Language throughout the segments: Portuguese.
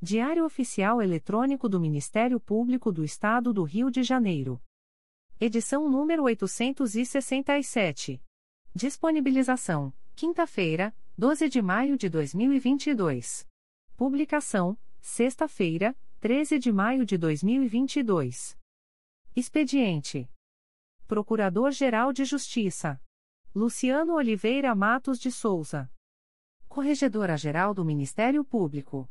Diário Oficial Eletrônico do Ministério Público do Estado do Rio de Janeiro. Edição número 867. Disponibilização: quinta-feira, 12 de maio de 2022. Publicação: sexta-feira, 13 de maio de 2022. Expediente: Procurador-Geral de Justiça Luciano Oliveira Matos de Souza. Corregedora-Geral do Ministério Público.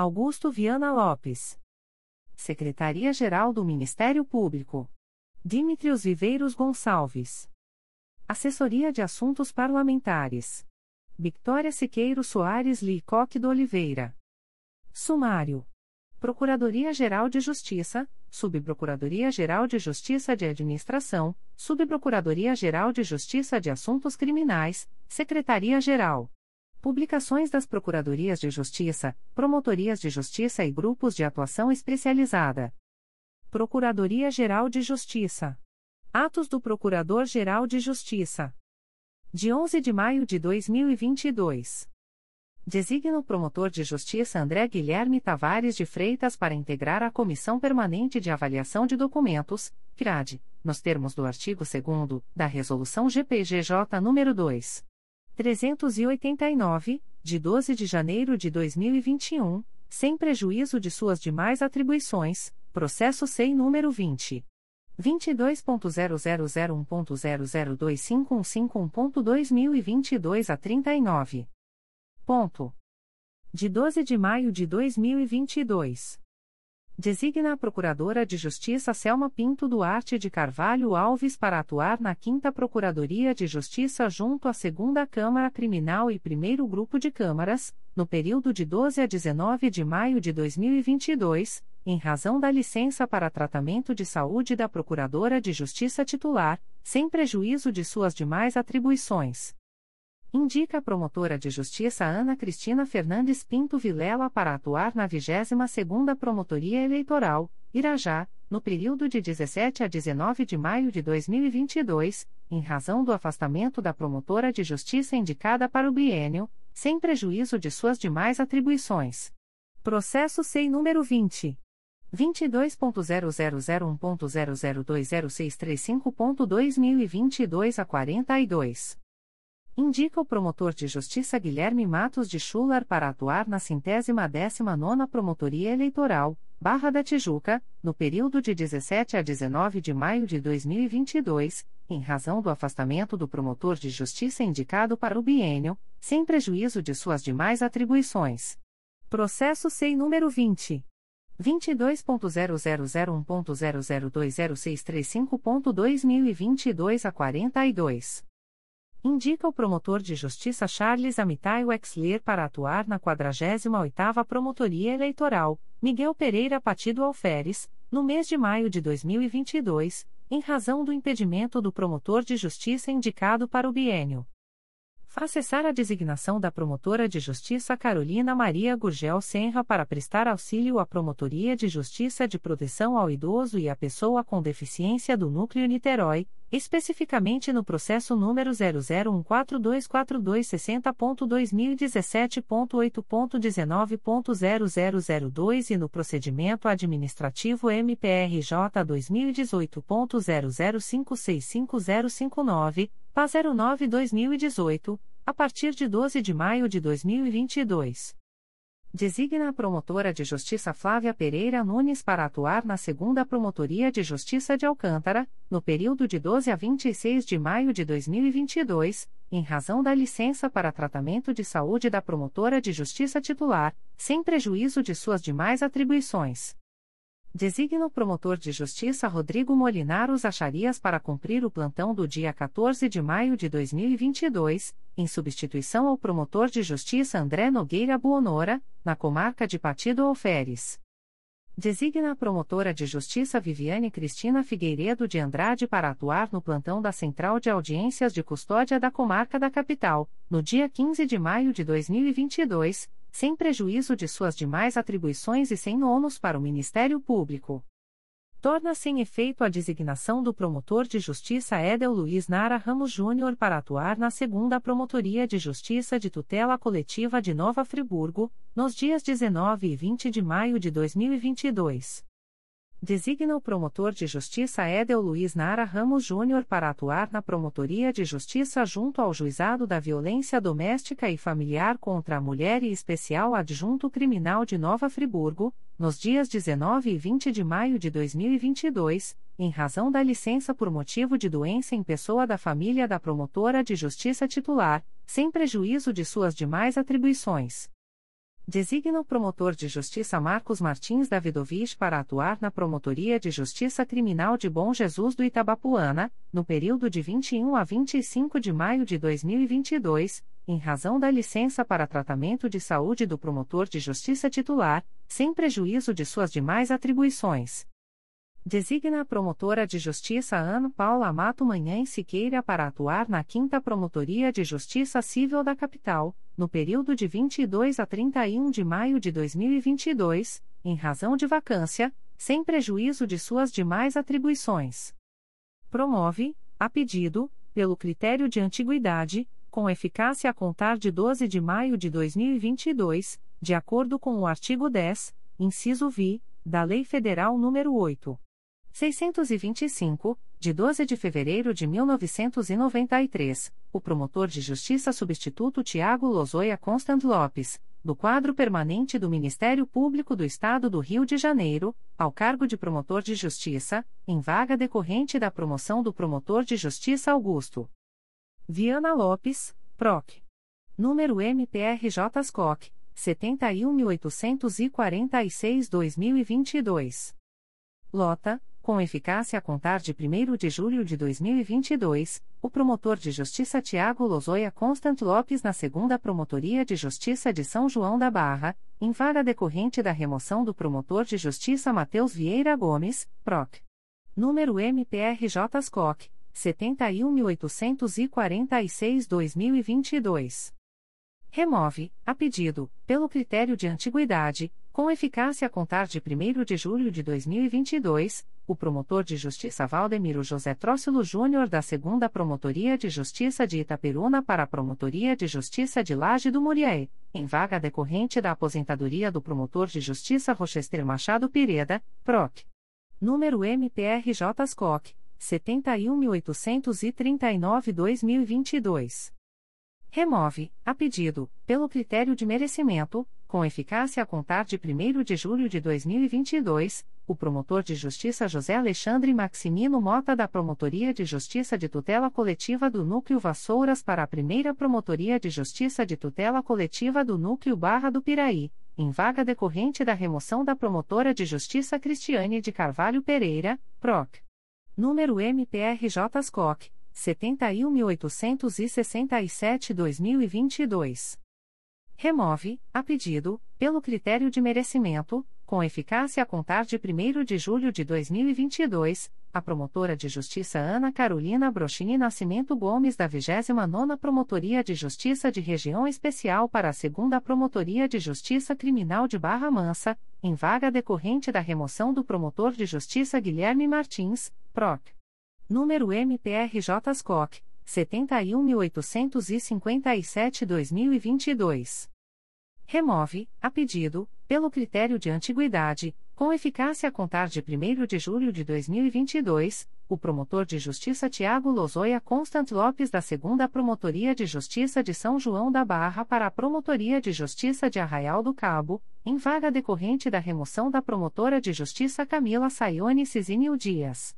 Augusto Viana Lopes. Secretaria-Geral do Ministério Público. Dimitrios Viveiros Gonçalves. Assessoria de Assuntos Parlamentares. Victoria Siqueiro Soares Licoque do Oliveira. Sumário. Procuradoria-Geral de Justiça, Subprocuradoria-Geral de Justiça de Administração, Subprocuradoria-Geral de Justiça de Assuntos Criminais, Secretaria-Geral. Publicações das Procuradorias de Justiça, Promotorias de Justiça e Grupos de Atuação Especializada. Procuradoria-Geral de Justiça. Atos do Procurador-Geral de Justiça. De 11 de maio de 2022. Designa o promotor de justiça André Guilherme Tavares de Freitas para integrar a Comissão Permanente de Avaliação de Documentos, CRAD, nos termos do artigo 2 da Resolução GPGJ nº 2. 389, de 12 de janeiro de 2021, sem prejuízo de suas demais atribuições, processo SEI número 20. 22.0001.0025151.2022 a 39. Ponto. De 12 de maio de 2022. Designa a Procuradora de Justiça Selma Pinto Duarte de Carvalho Alves para atuar na 5 Procuradoria de Justiça junto à 2 Câmara Criminal e 1 Grupo de Câmaras, no período de 12 a 19 de maio de 2022, em razão da licença para tratamento de saúde da Procuradora de Justiça titular, sem prejuízo de suas demais atribuições. Indica a promotora de justiça Ana Cristina Fernandes Pinto Vilela para atuar na 22ª Promotoria Eleitoral, Irajá, no período de 17 a 19 de maio de 2022, em razão do afastamento da promotora de justiça indicada para o biênio, sem prejuízo de suas demais atribuições. Processo SEI número 20 22.0001.0020635.2022 a 42 indica o promotor de justiça Guilherme Matos de Schular para atuar na centésima décima nona Promotoria Eleitoral, Barra da Tijuca, no período de 17 a 19 de maio de 2022, em razão do afastamento do promotor de justiça indicado para o biênio, sem prejuízo de suas demais atribuições. Processo SEI número 20. 22.0001.0020635.2022 a 42 indica o promotor de justiça Charles Amitai Wexler para atuar na 48ª Promotoria Eleitoral, Miguel Pereira Patido Alferes, no mês de maio de 2022, em razão do impedimento do promotor de justiça indicado para o biênio. Faz cessar a designação da promotora de justiça Carolina Maria Gurgel Senra para prestar auxílio à Promotoria de Justiça de Proteção ao Idoso e à Pessoa com Deficiência do Núcleo Niterói, especificamente no processo número 001424260.2017.8.19.0002 e no procedimento administrativo MPRJ 2018.00565059 PA 09-2018, a partir de 12 de maio de 2022. Designa a promotora de justiça Flávia Pereira Nunes para atuar na segunda Promotoria de Justiça de Alcântara, no período de 12 a 26 de maio de 2022, em razão da licença para tratamento de saúde da promotora de justiça titular, sem prejuízo de suas demais atribuições. Designa o promotor de justiça Rodrigo Molinaros Acharias para cumprir o plantão do dia 14 de maio de 2022, em substituição ao promotor de justiça André Nogueira Buonora, na comarca de Partido Alferes. Designa a promotora de justiça Viviane Cristina Figueiredo de Andrade para atuar no plantão da Central de Audiências de Custódia da Comarca da Capital, no dia 15 de maio de 2022 sem prejuízo de suas demais atribuições e sem ônus para o Ministério Público. Torna sem efeito a designação do promotor de justiça Edel Luiz Nara Ramos Júnior para atuar na segunda Promotoria de Justiça de Tutela Coletiva de Nova Friburgo, nos dias 19 e 20 de maio de 2022. Designa o promotor de justiça Edel Luiz Nara Ramos Júnior para atuar na Promotoria de Justiça junto ao Juizado da Violência Doméstica e Familiar contra a Mulher e Especial Adjunto Criminal de Nova Friburgo, nos dias 19 e 20 de maio de 2022, em razão da licença por motivo de doença em pessoa da família da promotora de justiça titular, sem prejuízo de suas demais atribuições. Designa o promotor de justiça Marcos Martins Davidovich para atuar na Promotoria de Justiça Criminal de Bom Jesus do Itabapuana, no período de 21 a 25 de maio de 2022, em razão da licença para tratamento de saúde do promotor de justiça titular, sem prejuízo de suas demais atribuições. Designa a promotora de justiça Ana Paula Amato Manhã Siqueira para atuar na 5 Promotoria de Justiça Civil da Capital, no período de 22 a 31 de maio de 2022, em razão de vacância, sem prejuízo de suas demais atribuições. Promove, a pedido, pelo critério de antiguidade, com eficácia a contar de 12 de maio de 2022, de acordo com o artigo 10, inciso vi, da Lei Federal nº 8. 625, de 12 de fevereiro de 1993, o promotor de justiça substituto Tiago Lozoia Constant Lopes, do quadro permanente do Ministério Público do Estado do Rio de Janeiro, ao cargo de promotor de justiça, em vaga decorrente da promoção do promotor de justiça Augusto Viana Lopes, PROC. Número MPRJ SCOC, 71.846-2022. Lota com eficácia a contar de 1 de julho de 2022, o promotor de justiça Tiago Lozoia Constant Lopes na segunda Promotoria de Justiça de São João da Barra, em vaga decorrente da remoção do promotor de justiça Matheus Vieira Gomes, PROC. Número MPRJ SCOC, 71.846-2022. Remove, a pedido, pelo critério de antiguidade, com eficácia a contar de 1 de julho de 2022, o promotor de justiça Valdemiro José Trócilo Júnior da 2 Promotoria de Justiça de Itaperuna para a Promotoria de Justiça de Laje do Muriaé, em vaga decorrente da aposentadoria do promotor de justiça Rochester Machado Pireda, PROC. Número MPRJ SCOC, 71.839-2022. Remove, a pedido, pelo critério de merecimento, com eficácia a contar de 1 de julho de 2022, o promotor de justiça José Alexandre Maximino Mota da Promotoria de Justiça de Tutela Coletiva do Núcleo Vassouras para a primeira Promotoria de Justiça de Tutela Coletiva do Núcleo Barra do Piraí, em vaga decorrente da remoção da promotora de justiça Cristiane de Carvalho Pereira, PROC. Número MPRJ SCOC 71.867-2022. Remove, a pedido, pelo critério de merecimento, com eficácia a contar de 1 de julho de 2022, a promotora de justiça Ana Carolina Brochini Nascimento Gomes da 29ª Promotoria de Justiça de Região Especial para a 2 Promotoria de Justiça Criminal de Barra Mansa, em vaga decorrente da remoção do promotor de justiça Guilherme Martins, PROC. Número MPRJ SCOC 71857-2022. Remove, a pedido, pelo critério de antiguidade, com eficácia a contar de 1 de julho de 2022, o promotor de justiça Tiago Lozoia Constant Lopes da 2 Promotoria de Justiça de São João da Barra para a Promotoria de Justiça de Arraial do Cabo, em vaga decorrente da remoção da promotora de justiça Camila Saione Cizinho Dias.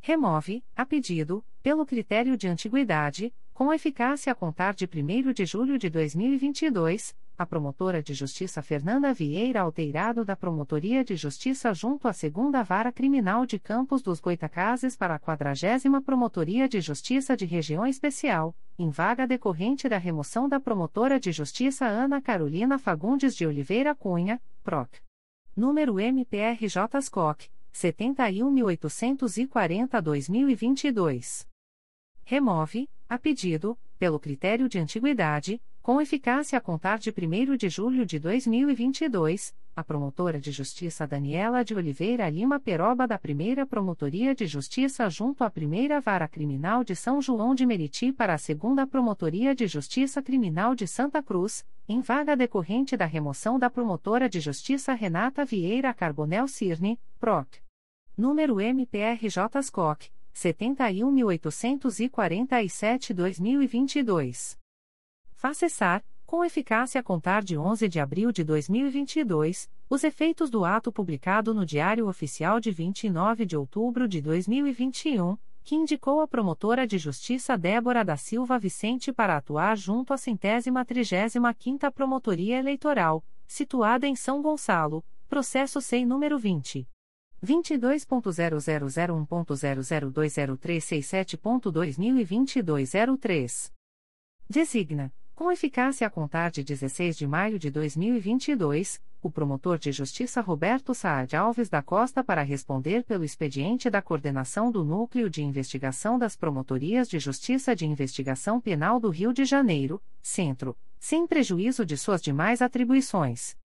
Remove, a pedido, pelo critério de antiguidade, com eficácia a contar de 1 de julho de 2022, a promotora de justiça Fernanda Vieira Alteirado da Promotoria de Justiça junto à Segunda Vara Criminal de Campos dos Goitacazes para a 40 Promotoria de Justiça de Região Especial, em vaga decorrente da remoção da promotora de justiça Ana Carolina Fagundes de Oliveira Cunha, PROC. Número MPRJ SCOC, 71.840-2022. Remove, a pedido, pelo critério de antiguidade, com eficácia a contar de 1 de julho de 2022, a promotora de justiça Daniela de Oliveira Lima Peroba da Primeira Promotoria de Justiça junto à Primeira Vara Criminal de São João de Meriti para a Segunda Promotoria de Justiça Criminal de Santa Cruz, em vaga decorrente da remoção da promotora de justiça Renata Vieira Carbonel Cirne, PROC. Número MPRJ SCOC, 71.847-2022. Faça cessar, com eficácia a contar de 11 de abril de 2022, os efeitos do ato publicado no Diário Oficial de 29 de outubro de 2021, que indicou a promotora de justiça Débora da Silva Vicente para atuar junto à centésima trigésima quinta Promotoria Eleitoral, situada em São Gonçalo, processo SEI número 20. 22.0001.0020367.2022 03. Designa com eficácia a contar de 16 de maio de 2022, o promotor de justiça Roberto Saad Alves da Costa para responder pelo expediente da coordenação do Núcleo de Investigação das Promotorias de Justiça de Investigação Penal do Rio de Janeiro, Centro, sem prejuízo de suas demais atribuições.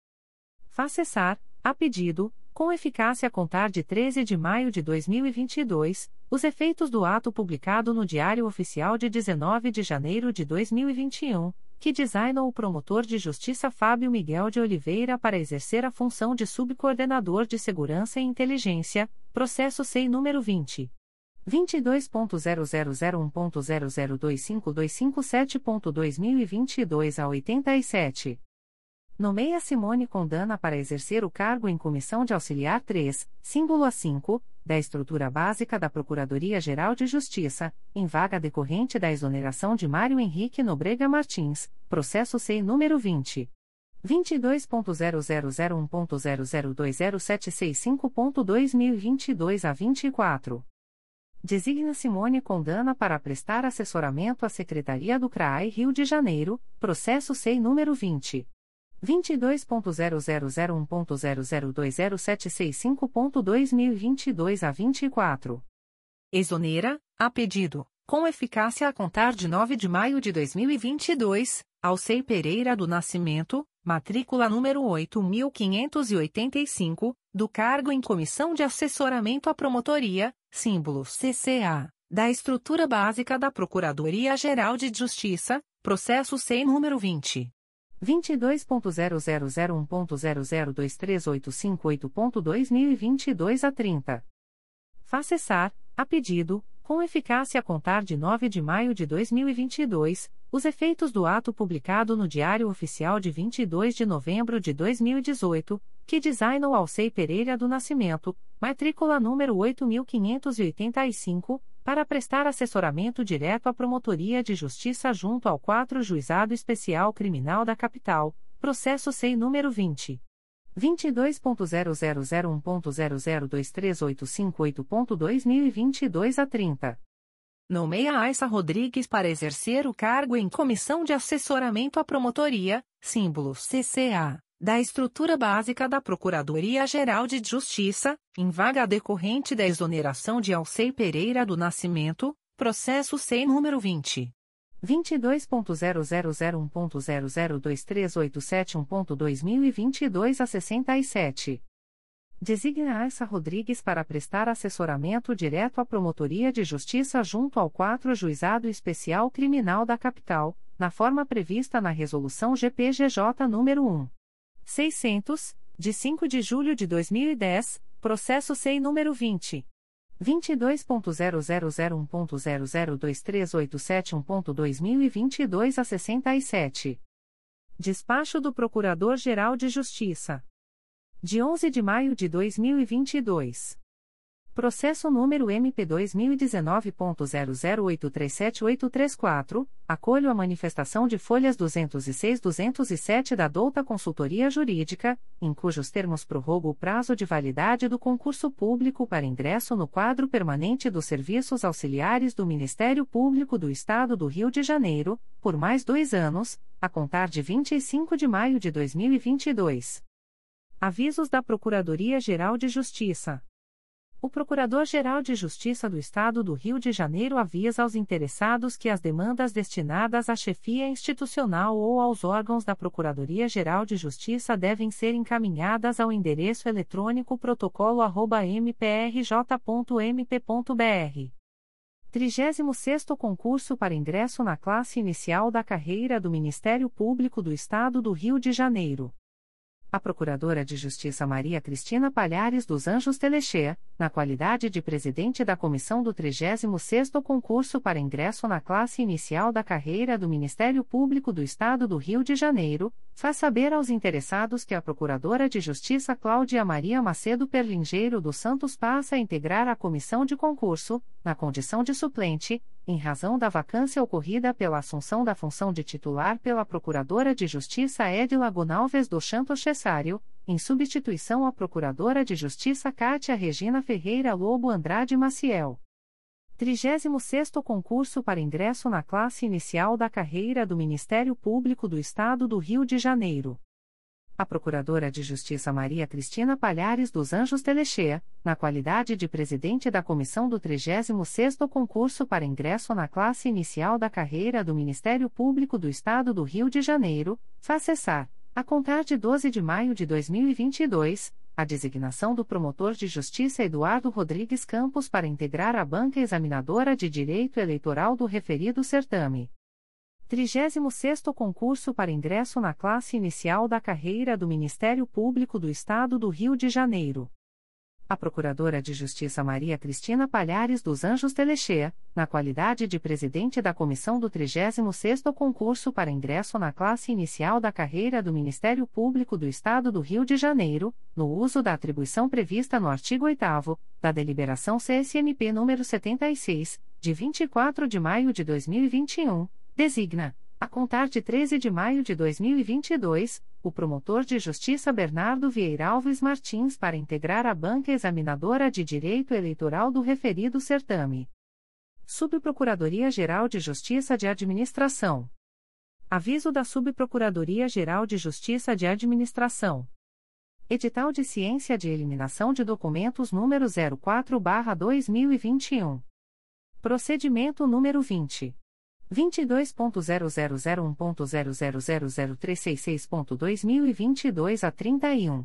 Faz cessar, a pedido, com eficácia a contar de 13 de maio de 2022, os efeitos do ato publicado no Diário Oficial de 19 de janeiro de 2021, que designou o promotor de justiça Fábio Miguel de Oliveira para exercer a função de subcoordenador de segurança e inteligência, processo SEI número 20. 22.0001.0025257.2022 a 87. Nomeia Simone Condana para exercer o cargo em Comissão de Auxiliar 3, símbolo A5, da estrutura básica da Procuradoria-Geral de Justiça, em vaga decorrente da exoneração de Mário Henrique Nobrega Martins, processo SEI número 20. 22.0001.0020765.2022 a 24. Designa Simone Condana para prestar assessoramento à Secretaria do CRAI Rio de Janeiro, processo SEI número 20. 22.0001.0020765.2022 a 24. Exonera, a pedido, com eficácia a contar de 9 de maio de 2022, Alcei Pereira do Nascimento, matrícula número 8585, do cargo em Comissão de Assessoramento à Promotoria, símbolo CCA, da estrutura básica da Procuradoria-Geral de Justiça, processo SEI número 20. 22.0001.0023858.2022 a 30. Faz cessar, a pedido, com eficácia a contar de 9 de maio de 2022, os efeitos do ato publicado no Diário Oficial de 22 de novembro de 2018, que designou Alcei Pereira do Nascimento, matrícula número 8585, para prestar assessoramento direto à Promotoria de Justiça junto ao 4 Juizado Especial Criminal da Capital, processo SEI número 20. 22.0001.0023858.2022 a 30. Nomeia Aissa Rodrigues para exercer o cargo em Comissão de Assessoramento à Promotoria, símbolo CCA da estrutura básica da Procuradoria-Geral de Justiça, em vaga decorrente da exoneração de Alcei Pereira do Nascimento, processo SEI número 20. 22.0001.0023871.2022 a 67. Designa Arça Rodrigues para prestar assessoramento direto à Promotoria de Justiça junto ao 4 Juizado Especial Criminal da Capital, na forma prevista na Resolução GPGJ nº 1. 600, de 5 de julho de 2010, processo SEI número 20. 22.0001.0023871.2022 a 67. Despacho do Procurador-Geral de Justiça. De 11 de maio de 2022. Processo número MP2019.00837834, acolho a manifestação de folhas 206-207 da Douta Consultoria Jurídica, em cujos termos prorrogo o prazo de validade do concurso público para ingresso no quadro permanente dos serviços auxiliares do Ministério Público do Estado do Rio de Janeiro, por mais dois anos, a contar de 25 de maio de 2022. Avisos da Procuradoria-Geral de Justiça. O Procurador-Geral de Justiça do Estado do Rio de Janeiro avisa aos interessados que as demandas destinadas à chefia institucional ou aos órgãos da Procuradoria-Geral de Justiça devem ser encaminhadas ao endereço eletrônico protocolo@mprj.mp.br. 36º concurso para ingresso na classe inicial da carreira do Ministério Público do Estado do Rio de Janeiro a Procuradora de Justiça Maria Cristina Palhares dos Anjos Telechea, na qualidade de presidente da comissão do 36º concurso para ingresso na classe inicial da carreira do Ministério Público do Estado do Rio de Janeiro, faz saber aos interessados que a Procuradora de Justiça Cláudia Maria Macedo Perlingeiro dos Santos passa a integrar a comissão de concurso, na condição de suplente, em razão da vacância ocorrida pela assunção da função de titular pela Procuradora de Justiça Edila Gonalves do Santos Cessário, em substituição à Procuradora de Justiça Cátia Regina Ferreira Lobo Andrade Maciel. 36º Concurso para ingresso na classe inicial da carreira do Ministério Público do Estado do Rio de Janeiro a Procuradora de Justiça Maria Cristina Palhares dos Anjos Telechea, na qualidade de presidente da comissão do 36º concurso para ingresso na classe inicial da carreira do Ministério Público do Estado do Rio de Janeiro, faz cessar, a contar de 12 de maio de 2022, a designação do promotor de justiça Eduardo Rodrigues Campos para integrar a banca examinadora de direito eleitoral do referido certame. 36º Concurso para ingresso na classe inicial da carreira do Ministério Público do Estado do Rio de Janeiro. A Procuradora de Justiça Maria Cristina Palhares dos Anjos Telechea, na qualidade de presidente da comissão do 36º Concurso para ingresso na classe inicial da carreira do Ministério Público do Estado do Rio de Janeiro, no uso da atribuição prevista no artigo 8º da Deliberação CSMP número 76, de 24 de maio de 2021 Designa, a contar de 13 de maio de 2022, o promotor de justiça Bernardo Vieira Alves Martins para integrar a banca examinadora de direito eleitoral do referido certame. Subprocuradoria-Geral de Justiça de Administração. Aviso da Subprocuradoria-Geral de Justiça de Administração. Edital de Ciência de Eliminação de Documentos número 04/2021. Procedimento número 20. 22.0001.0000366.2022 a 31.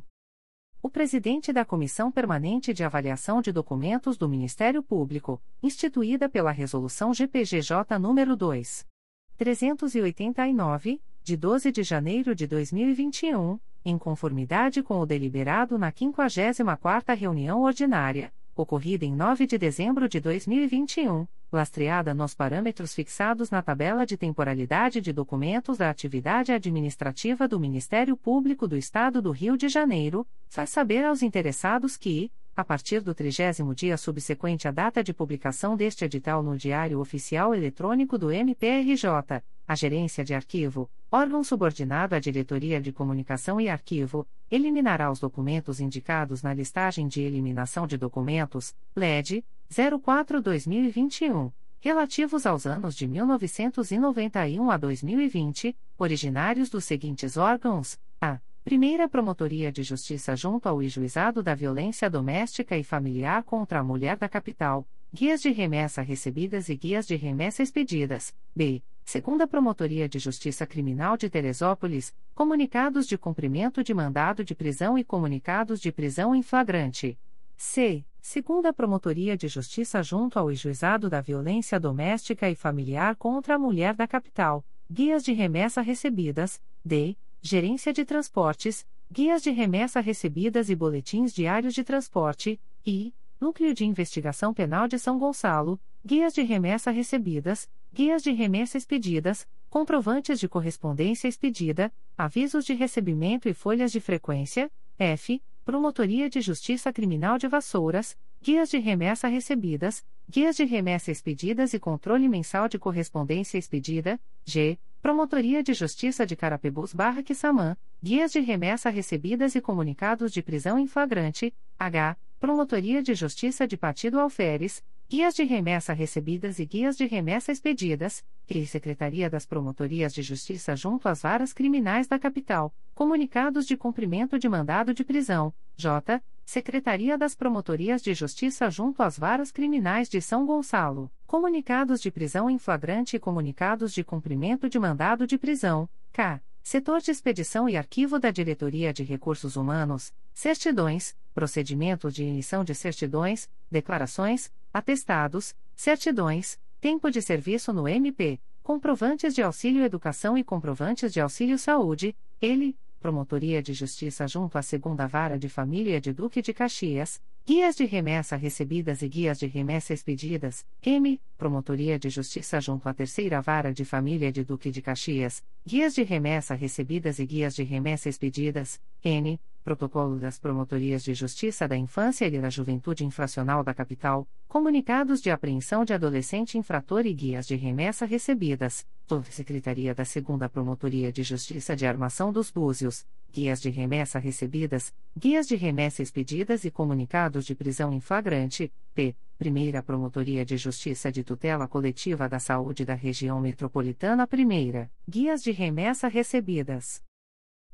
O presidente da Comissão Permanente de Avaliação de Documentos do Ministério Público, instituída pela Resolução GPGJ nº 2. 389, de 12 de janeiro de 2021, em conformidade com o deliberado na 54ª reunião ordinária, ocorrida em 9 de dezembro de 2021 lastreada nos parâmetros fixados na tabela de temporalidade de documentos da atividade administrativa do Ministério Público do Estado do Rio de Janeiro, faz saber aos interessados que, a partir do trigésimo dia subsequente à data de publicação deste edital no Diário Oficial Eletrônico do MPRJ, a Gerência de Arquivo, órgão subordinado à Diretoria de Comunicação e Arquivo, eliminará os documentos indicados na listagem de eliminação de documentos, LED, 04-2021, relativos aos anos de 1991 a 2020, originários dos seguintes órgãos: a. Primeira Promotoria de Justiça junto ao Juizado da Violência Doméstica e Familiar contra a Mulher da Capital, Guias de Remessa Recebidas e Guias de Remessa Expedidas, B. Segunda Promotoria de Justiça Criminal de Teresópolis, Comunicados de Cumprimento de Mandado de Prisão e Comunicados de Prisão em Flagrante. C. Segunda Promotoria de Justiça junto ao Juizado da Violência Doméstica e Familiar contra a Mulher da Capital, Guias de Remessa Recebidas, D. Gerência de Transportes, Guias de Remessa Recebidas e Boletins Diários de Transporte, e Núcleo de Investigação Penal de São Gonçalo, Guias de Remessa Recebidas, Guias de Remessa Expedidas, Comprovantes de Correspondência Expedida, Avisos de Recebimento e Folhas de Frequência, F. Promotoria de Justiça Criminal de Vassouras, Guias de Remessa Recebidas, Guias de Remessa Expedidas e Controle Mensal de Correspondência Expedida, G. Promotoria de Justiça de Carapebus Barra Quissamã, Guias de Remessa Recebidas e Comunicados de Prisão em Flagrante, H. Promotoria de Justiça de Partido Alferes, Guias de Remessa Recebidas e Guias de Remessa Expedidas, e Secretaria das Promotorias de Justiça junto às Varas Criminais da Capital, Comunicados de Cumprimento de Mandado de Prisão, J. Secretaria das Promotorias de Justiça junto às Varas Criminais de São Gonçalo, Comunicados de Prisão em Flagrante e Comunicados de Cumprimento de Mandado de Prisão, K. Setor de Expedição e Arquivo da Diretoria de Recursos Humanos, Certidões, Procedimento de Emissão de Certidões, Declarações, Atestados, Certidões, Tempo de Serviço no MP, Comprovantes de Auxílio Educação e Comprovantes de Auxílio Saúde, ele, Promotoria de Justiça junto à Segunda Vara de Família de Duque de Caxias, Guias de Remessa Recebidas e Guias de Remessa Expedidas, M. Promotoria de Justiça junto à Terceira Vara de Família de Duque de Caxias, Guias de Remessa Recebidas e Guias de Remessa Expedidas, N. Protocolo das Promotorias de Justiça da Infância e da Juventude Infracional da Capital, Comunicados de Apreensão de Adolescente Infrator e Guias de Remessa Recebidas, Secretaria da Segunda Promotoria de Justiça de Armação dos Búzios, Guias de Remessa Recebidas, Guias de Remessa Expedidas e Comunicados de Prisão em Flagrante, P. Primeira Promotoria de Justiça de Tutela Coletiva da Saúde da Região Metropolitana Primeira, Guias de Remessa Recebidas.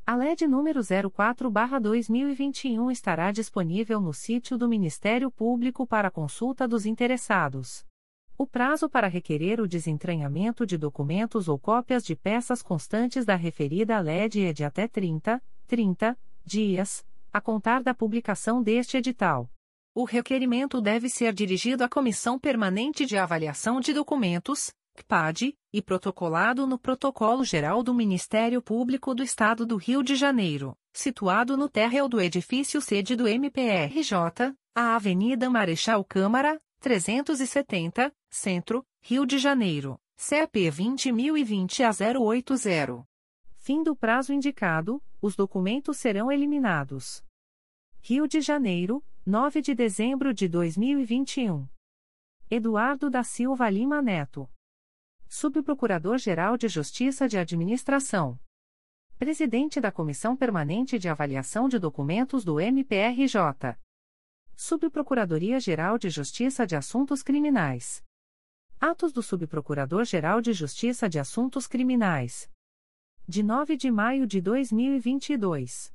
A LED número 04/2021 estará disponível no sítio do Ministério Público para consulta dos interessados. O prazo para requerer o desentranhamento de documentos ou cópias de peças constantes da referida LED é de até 30, 30 dias, a contar da publicação deste edital. O requerimento deve ser dirigido à Comissão Permanente de Avaliação de Documentos, CPAD, e protocolado no Protocolo Geral do Ministério Público do Estado do Rio de Janeiro, situado no térreo do edifício sede do MPRJ, a Avenida Marechal Câmara, 370, Centro, Rio de Janeiro, CP 20020 a 080. Fim do prazo indicado, os documentos serão eliminados. Rio de Janeiro, 9 de dezembro de 2021. Eduardo da Silva Lima Neto. Subprocurador-Geral de Justiça de Administração. Presidente da Comissão Permanente de Avaliação de Documentos do MPRJ. Subprocuradoria-Geral de Justiça de Assuntos Criminais. Atos do Subprocurador-Geral de Justiça de Assuntos Criminais. De 9 de maio de 2022.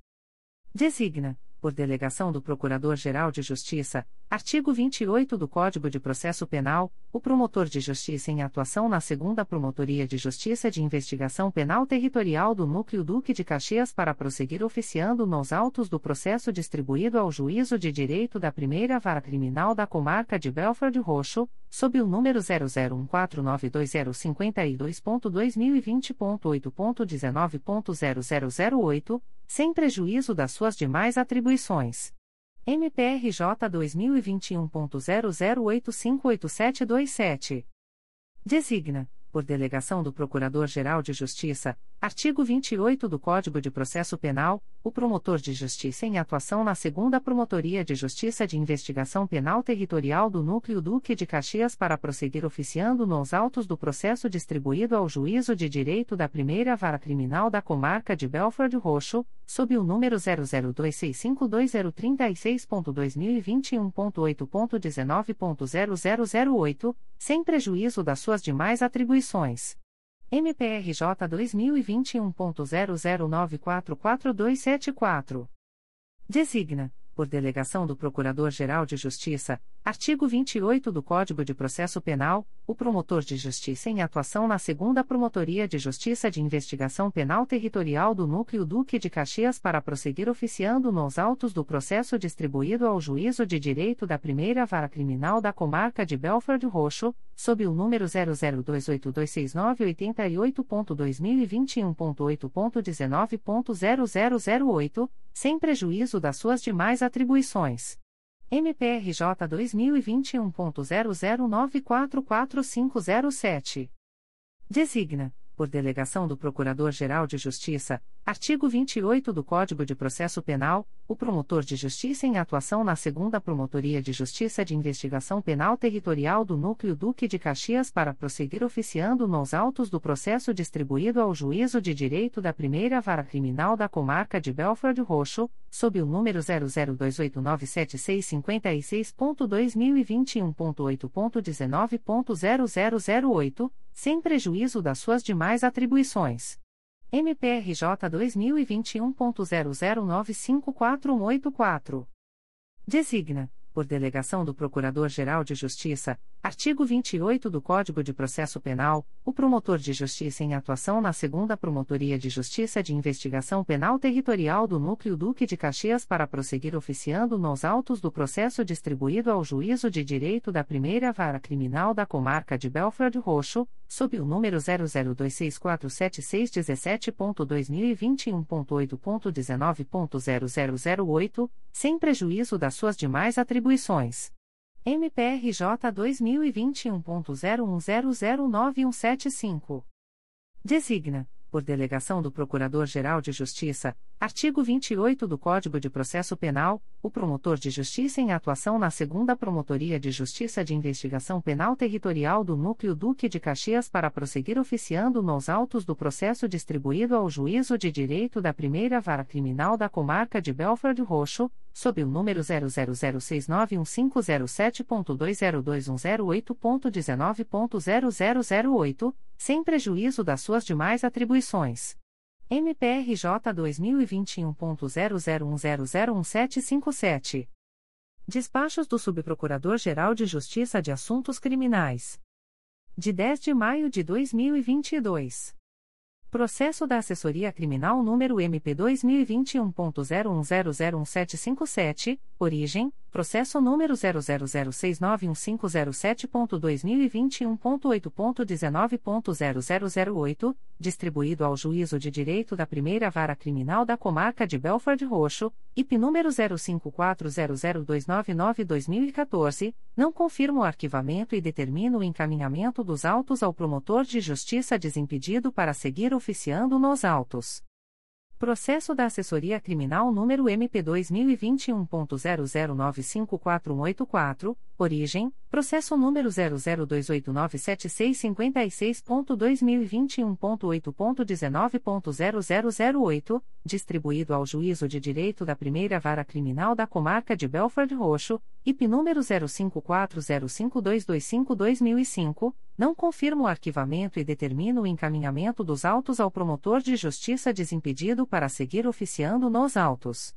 Designa por delegação do Procurador-Geral de Justiça, artigo 28 do Código de Processo Penal, o promotor de justiça em atuação na Segunda Promotoria de Justiça de Investigação Penal Territorial do Núcleo Duque de Caxias para prosseguir oficiando nos autos do processo distribuído ao Juízo de Direito da Primeira Vara Criminal da Comarca de Belford Roxo, sob o número 001492052.2020.8.19.0008, sem prejuízo das suas demais atribuições. MPRJ 2021.00858727. Designa, por delegação do Procurador-Geral de Justiça, artigo 28 do Código de Processo Penal, o promotor de justiça em atuação na Segunda Promotoria de Justiça de Investigação Penal Territorial do Núcleo Duque de Caxias para prosseguir oficiando nos autos do processo distribuído ao Juízo de Direito da Primeira Vara Criminal da Comarca de Belford Roxo, sob o número 002652036.2021.8.19.0008, sem prejuízo das suas demais atribuições. MPRJ 2021.00944274. Designa por delegação do Procurador-Geral de Justiça, artigo 28 do Código de Processo Penal, o promotor de justiça em atuação na Segunda Promotoria de Justiça de Investigação Penal Territorial do Núcleo Duque de Caxias para prosseguir oficiando nos autos do processo distribuído ao Juízo de Direito da Primeira Vara Criminal da Comarca de Belford Roxo, sob o número 002826988.2021.8.19.0008, sem prejuízo das suas demais atribuições. MPRJ 2021.00944507. Designa, por delegação do Procurador-Geral de Justiça, artigo 28 do Código de Processo Penal, o promotor de justiça em atuação na Segunda Promotoria de Justiça de Investigação Penal Territorial do Núcleo Duque de Caxias para prosseguir oficiando nos autos do processo distribuído ao Juízo de Direito da Primeira Vara Criminal da Comarca de Belford Roxo, sob o número 002897656.2021.8.19.0008, sem prejuízo das suas demais atribuições. MPRJ 2021.00954184. Designa, por delegação do Procurador-Geral de Justiça, artigo 28 do Código de Processo Penal, o promotor de justiça em atuação na Segunda Promotoria de Justiça de Investigação Penal Territorial do Núcleo Duque de Caxias para prosseguir oficiando nos autos do processo distribuído ao Juízo de Direito da Primeira Vara Criminal da Comarca de Belford Roxo, sob o número 002647617.2021.8.19.0008, sem prejuízo das suas demais atribuições. MPRJ 2021.01009175. Designa, por delegação do Procurador-Geral de Justiça, Artigo 28 do Código de Processo Penal, o promotor de justiça em atuação na Segunda Promotoria de Justiça de Investigação Penal Territorial do Núcleo Duque de Caxias para prosseguir oficiando nos autos do processo distribuído ao Juízo de Direito da Primeira Vara Criminal da Comarca de Belford Roxo, sob o número 000691507.202108.19.0008, sem prejuízo das suas demais atribuições. MPRJ 2021.0010017757. Despachos do Subprocurador-Geral de Justiça de Assuntos Criminais. De 10 de maio de 2022. Processo da Assessoria Criminal número MP 2021.01001757, origem, processo número 000691507.2021.8.19.0008, distribuído ao Juízo de Direito da Primeira Vara Criminal da Comarca de Belford Roxo, IP número 05400299-2014, não confirma o arquivamento e determina o encaminhamento dos autos ao promotor de justiça desimpedido para seguir oficiando nos autos. Processo da Assessoria Criminal número MP 2021.00954184, origem, processo número 002897656.2021.8.19.0008, distribuído ao Juízo de Direito da Primeira Vara Criminal da Comarca de Belford Roxo, IP número 05405225-2005, não confirma o arquivamento e determina o encaminhamento dos autos ao promotor de justiça desimpedido para seguir oficiando nos autos.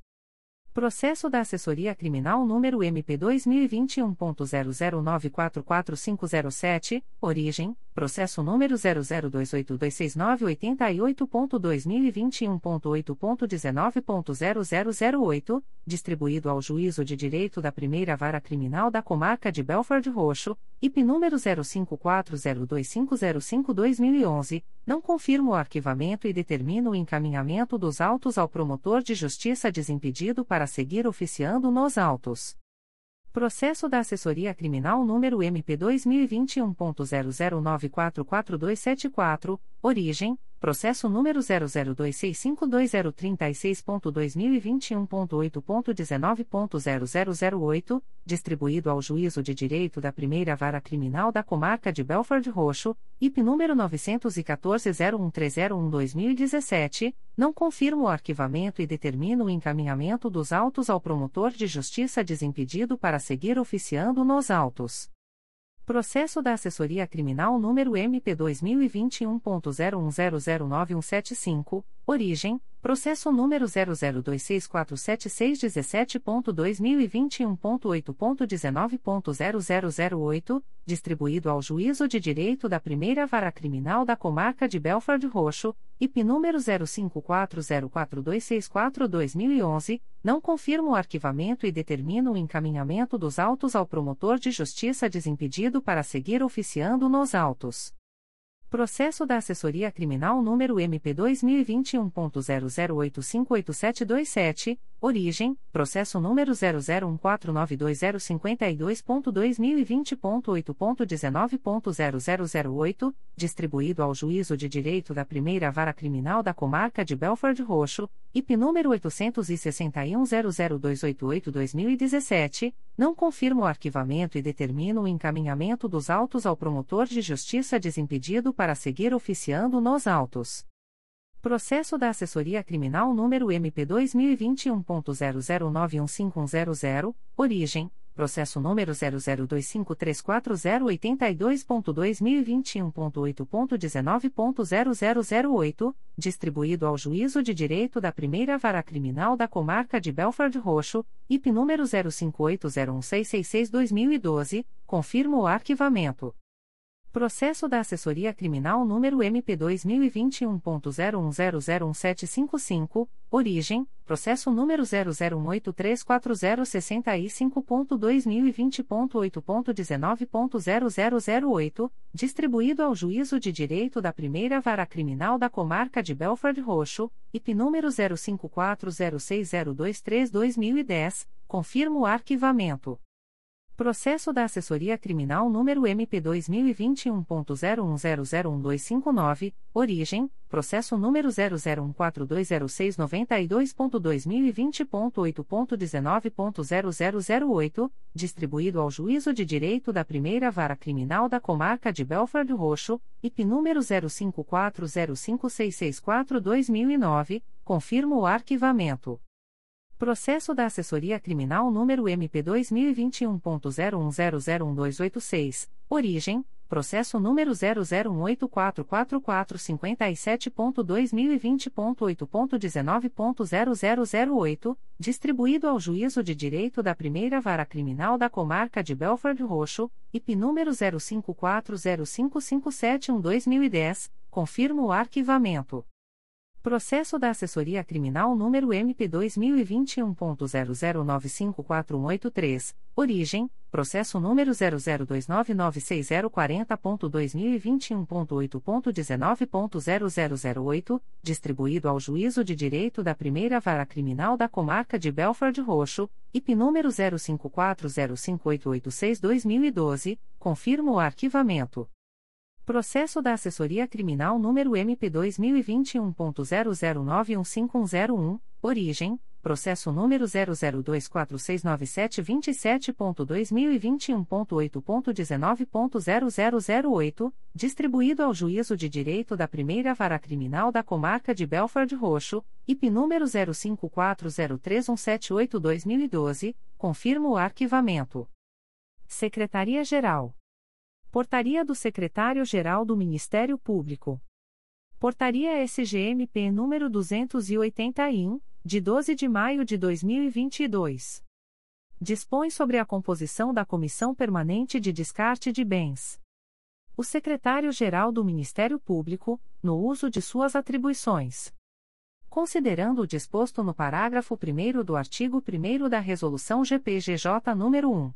Processo da Assessoria Criminal número MP 2021.00944507, origem, processo número 002826988.2021.8.19.0008, distribuído ao Juízo de Direito da Primeira Vara Criminal da Comarca de Belford Roxo, IP número 05402505-2011, não confirma o arquivamento e determina o encaminhamento dos autos ao promotor de justiça desimpedido para para seguir oficiando nos autos. Processo da Assessoria Criminal número MP 2021.00944274, origem, processo número 002652036.2021.8.19.0008, distribuído ao Juízo de Direito da Primeira Vara Criminal da Comarca de Belford Roxo, IP número 914-01301-2017, não confirma o arquivamento e determina o encaminhamento dos autos ao promotor de justiça desimpedido para seguir oficiando nos autos. Processo da Assessoria Criminal número MP2021.01009175, origem, processo número 002647617.2021.8.19.0008, distribuído ao Juízo de Direito da Primeira Vara Criminal da Comarca de Belford Roxo, IP número 05404264-2011, não confirma o arquivamento e determina o encaminhamento dos autos ao promotor de justiça desimpedido para seguir oficiando nos autos. Processo da Assessoria Criminal número MP2021.00858727, origem, processo número 001492052.2020.8.19.0008, distribuído ao Juízo de Direito da Primeira Vara Criminal da Comarca de Belford Roxo, IP número 861002888-2017, não confirma o arquivamento e determina o encaminhamento dos autos ao promotor de justiça desimpedido para seguir oficiando nos autos. Processo da Assessoria Criminal número MP2021.00915100, origem, processo número 002534082.2021.8.19.0008, distribuído ao Juízo de Direito da Primeira Vara Criminal da Comarca de Belford Roxo, IP número 05801666-2012, confirma o arquivamento. Processo da Assessoria Criminal número MP2021.01001755, origem, processo número 0083465.2020.8.19.0008, distribuído ao Juízo de Direito da Primeira Vara Criminal da Comarca de Belford Roxo, IP número 05406023-2010, confirma o arquivamento. Processo da Assessoria Criminal número MP2021.01001259, origem, processo número 004206292.2020.8.19.0008, distribuído ao Juízo de Direito da Primeira Vara Criminal da Comarca de Belford Roxo, IP número 05405664-2009, confirma o arquivamento. Processo da Assessoria Criminal número MP2021.01001286, origem, processo número 0084457.2020.8.19.0008, distribuído ao Juízo de Direito da Primeira Vara Criminal da Comarca de Belford Roxo, IP número 05405571-2010, confirma o arquivamento. Processo da Assessoria Criminal número MP2021.00954183, origem, processo número 002996040.2021.8.19.0008, distribuído ao Juízo de Direito da Primeira Vara Criminal da Comarca de Belford Roxo, IP número 05405886-2012, confirma o arquivamento. Processo da Assessoria Criminal número MP2021.00915101, origem, processo número 002469727.2021.8.19.0008, distribuído ao Juízo de Direito da Primeira Vara Criminal da Comarca de Belford Roxo, IP número 05403178-2012, confirma o arquivamento. Secretaria-Geral Portaria do Secretário-Geral do Ministério Público. Portaria SGMP número 281, de 12 de maio de 2022. Dispõe sobre a composição da Comissão Permanente de Descarte de Bens. O Secretário-Geral do Ministério Público, no uso de suas atribuições. Considerando o disposto no parágrafo 1 do artigo 1 da Resolução GPGJ nº 1.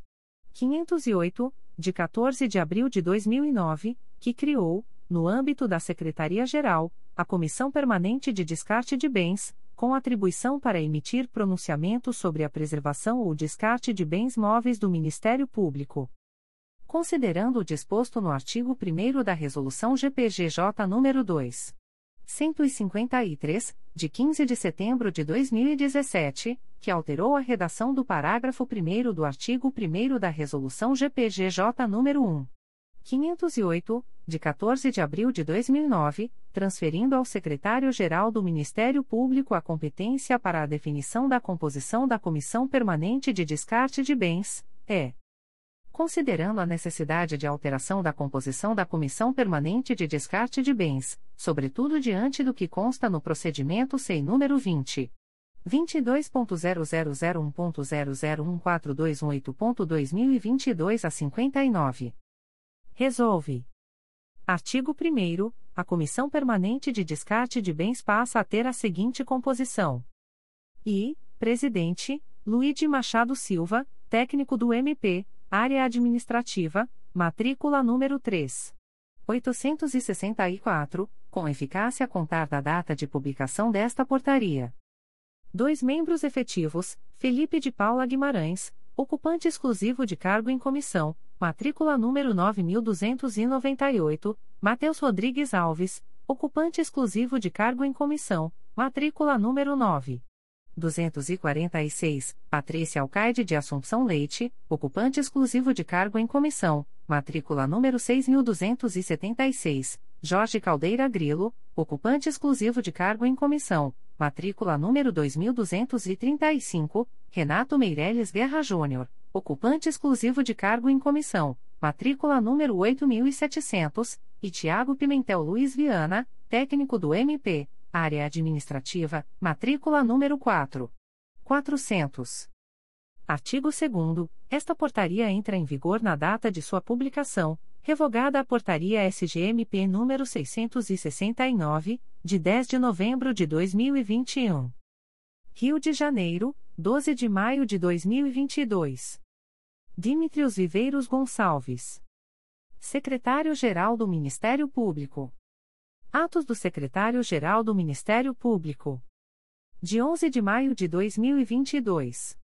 508, de 14 de abril de 2009, que criou, no âmbito da Secretaria-Geral, a Comissão Permanente de Descarte de Bens, com atribuição para emitir pronunciamento sobre a preservação ou descarte de bens móveis do Ministério Público. Considerando o disposto no artigo 1 da Resolução GPGJ nº 2. 153, de 15 de setembro de 2017, que alterou a redação do parágrafo 1 do artigo 1 da Resolução GPGJ nº 1. 508, de 14 de abril de 2009, transferindo ao Secretário-Geral do Ministério Público a competência para a definição da composição da Comissão Permanente de Descarte de Bens, é considerando a necessidade de alteração da composição da Comissão Permanente de Descarte de Bens, sobretudo diante do que consta no procedimento SEI número 20. 22.0001.0014218.2022 a 59. Resolve. Artigo 1 A Comissão Permanente de Descarte de Bens passa a ter a seguinte composição. I. Presidente, Luíde Machado Silva, técnico do MP, Área Administrativa, matrícula número 3. 864, com eficácia a contar da data de publicação desta portaria. Dois membros efetivos, Felipe de Paula Guimarães, ocupante exclusivo de cargo em comissão, matrícula número 9298, Matheus Rodrigues Alves, ocupante exclusivo de cargo em comissão, matrícula número 9. 246, Patrícia Alcaide de Assunção Leite, ocupante exclusivo de cargo em comissão, matrícula número 6276, Jorge Caldeira Grilo, ocupante exclusivo de cargo em comissão, matrícula número 2235, Renato Meirelles Guerra Júnior, ocupante exclusivo de cargo em comissão, matrícula número 8700, e Tiago Pimentel Luiz Viana, técnico do MP, Área Administrativa, matrícula número 4. 400. Artigo 2 Esta portaria entra em vigor na data de sua publicação, revogada a portaria SGMP número 669, de 10 de novembro de 2021. Rio de Janeiro, 12 de maio de 2022. Dimitrios Viveiros Gonçalves. Secretário-Geral do Ministério Público. Atos do Secretário-Geral do Ministério Público. De 11 de maio de 2022.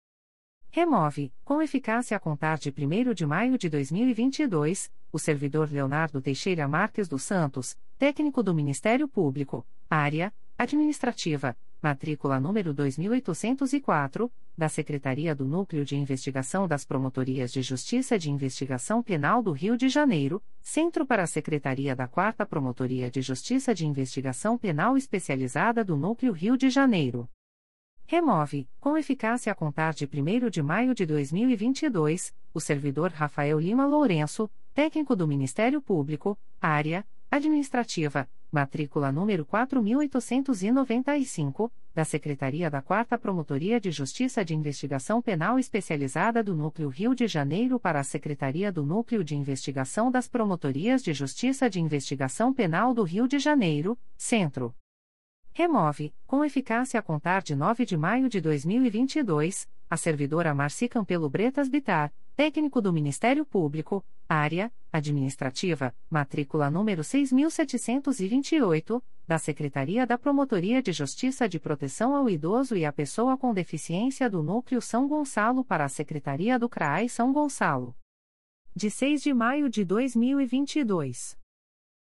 Remove, com eficácia a contar de 1 de maio de 2022, o servidor Leonardo Teixeira Marques dos Santos, técnico do Ministério Público, área administrativa, matrícula número 2804, da Secretaria do Núcleo de Investigação das Promotorias de Justiça de Investigação Penal do Rio de Janeiro, Centro para a Secretaria da 4 Promotoria de Justiça de Investigação Penal Especializada do Núcleo Rio de Janeiro. Remove, com eficácia a contar de 1 de maio de 2022, o servidor Rafael Lima Lourenço, técnico do Ministério Público, área administrativa, matrícula número 4895, da Secretaria da 4 Promotoria de Justiça de Investigação Penal Especializada do Núcleo Rio de Janeiro para a Secretaria do Núcleo de Investigação das Promotorias de Justiça de Investigação Penal do Rio de Janeiro, Centro. Remove, com eficácia a contar de 9 de maio de 2022, a servidora Marci Campelo Bretas Bitar, técnico do Ministério Público, área administrativa, matrícula número 6728, da Secretaria da Promotoria de Justiça de Proteção ao Idoso e à Pessoa com Deficiência do Núcleo São Gonçalo para a Secretaria do CRAI São Gonçalo. De 6 de maio de 2022.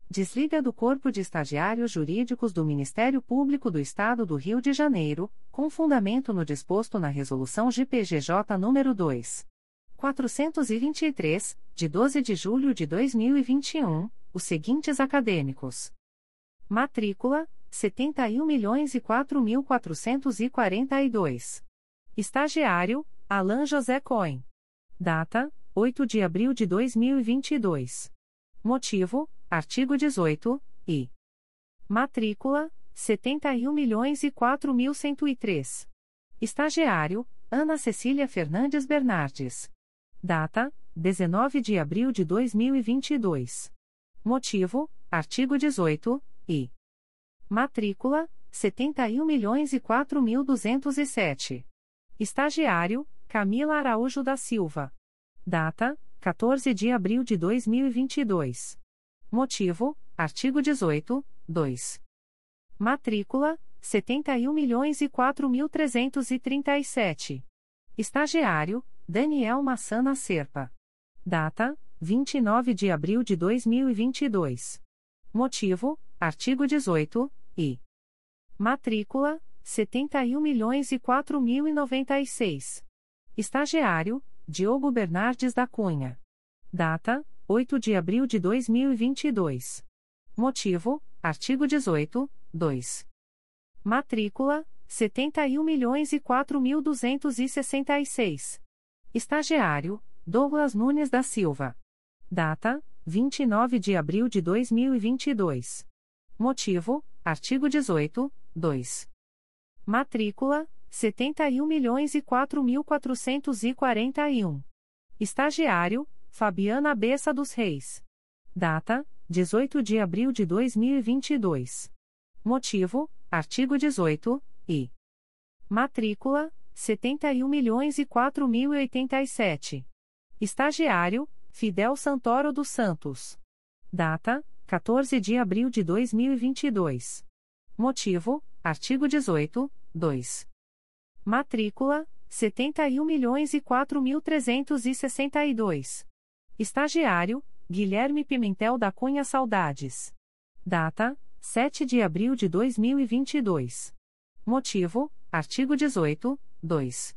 Desliga do Corpo de Estagiários Jurídicos do Ministério Público do Estado do Rio de Janeiro, com fundamento no disposto na Resolução GPGJ nº 2. 423, de 12 de julho de 2021, os seguintes acadêmicos. Matrícula: 71.004.442. Estagiário: Alain José Cohen. Data: 8 de abril de 2022. Motivo: Artigo 18, e. Matrícula: 71.004.103. Estagiário: Ana Cecília Fernandes Bernardes. Data: 19 de abril de 2022. Motivo: Artigo 18, e. Matrícula: 71.004.207. Estagiário: Camila Araújo da Silva. Data: 14 de abril de 2022. Motivo: artigo 18, 2. Matrícula: 71.004.337. Estagiário: Daniel Massana Serpa. Data: 29 de abril de 2022. Motivo: artigo 18, e. Matrícula: 71.004.096. Estagiário: Diogo Bernardes da Cunha. Data: 8 de abril de 2022. Motivo: artigo 18, 2. Matrícula: 71.004.266. Estagiário: Douglas Nunes da Silva. Data: 29 de abril de 2022. Motivo: artigo 18, 2. Matrícula: 71.004.441. Estagiário: Fabiana Bessa dos Reis. Data: 18 de abril de 2022. Motivo: artigo 18, e. Matrícula: 71.004.087. Estagiário: Fidel Santoro dos Santos. Data: 14 de abril de 2022. Motivo: artigo 18, 2. Matrícula: 71.004.362. Estagiário: Guilherme Pimentel da Cunha Saudades. Data: 7 de abril de 2022. Motivo: artigo 18, 2.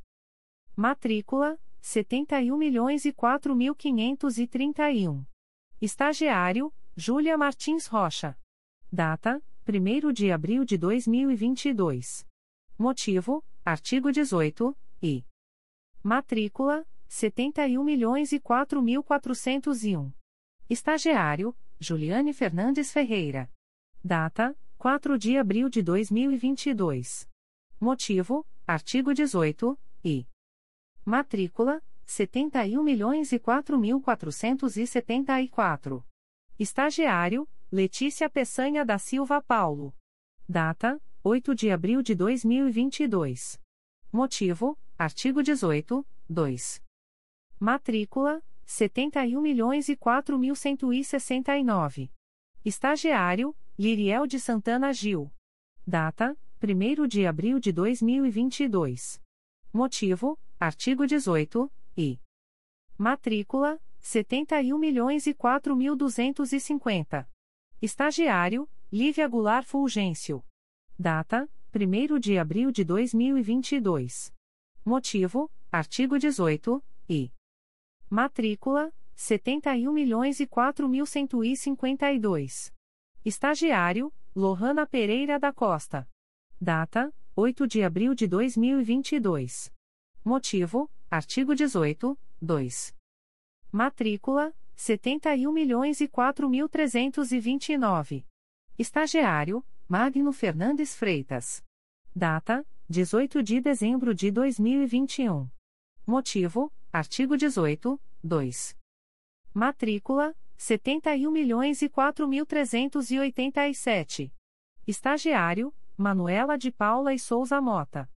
Matrícula: 71.004.531. Estagiário: Júlia Martins Rocha. Data: 1 de abril de 2022. Motivo: artigo 18, e. Matrícula: 71.004.401. Estagiário: Juliane Fernandes Ferreira. Data: 4 de abril de 2022. Motivo: artigo 18, e. Matrícula: 71.004.474. Estagiário: Letícia Peçanha da Silva Paulo. Data: 8 de abril de 2022. Motivo: artigo 18, 2. Matrícula: 71.004.169. Estagiário: Liriel de Santana Gil. Data: 1 de abril de 2022. Motivo: artigo 18, e. Matrícula: 71.004.250. Estagiário: Lívia Goulart Fulgêncio. Data: 1 de abril de 2022. Motivo: artigo 18, e. Matrícula: 71.004.152. Estagiário: Lohana Pereira da Costa. Data: 8 de abril de 2022. Motivo: artigo 18, 2. Matrícula: 71.004.329. Estagiário: Magno Fernandes Freitas. Data: 18 de dezembro de 2021. Motivo: artigo 18, 2. Matrícula: 71.004.387. Estagiário: Manuela de Paula e Souza Mota.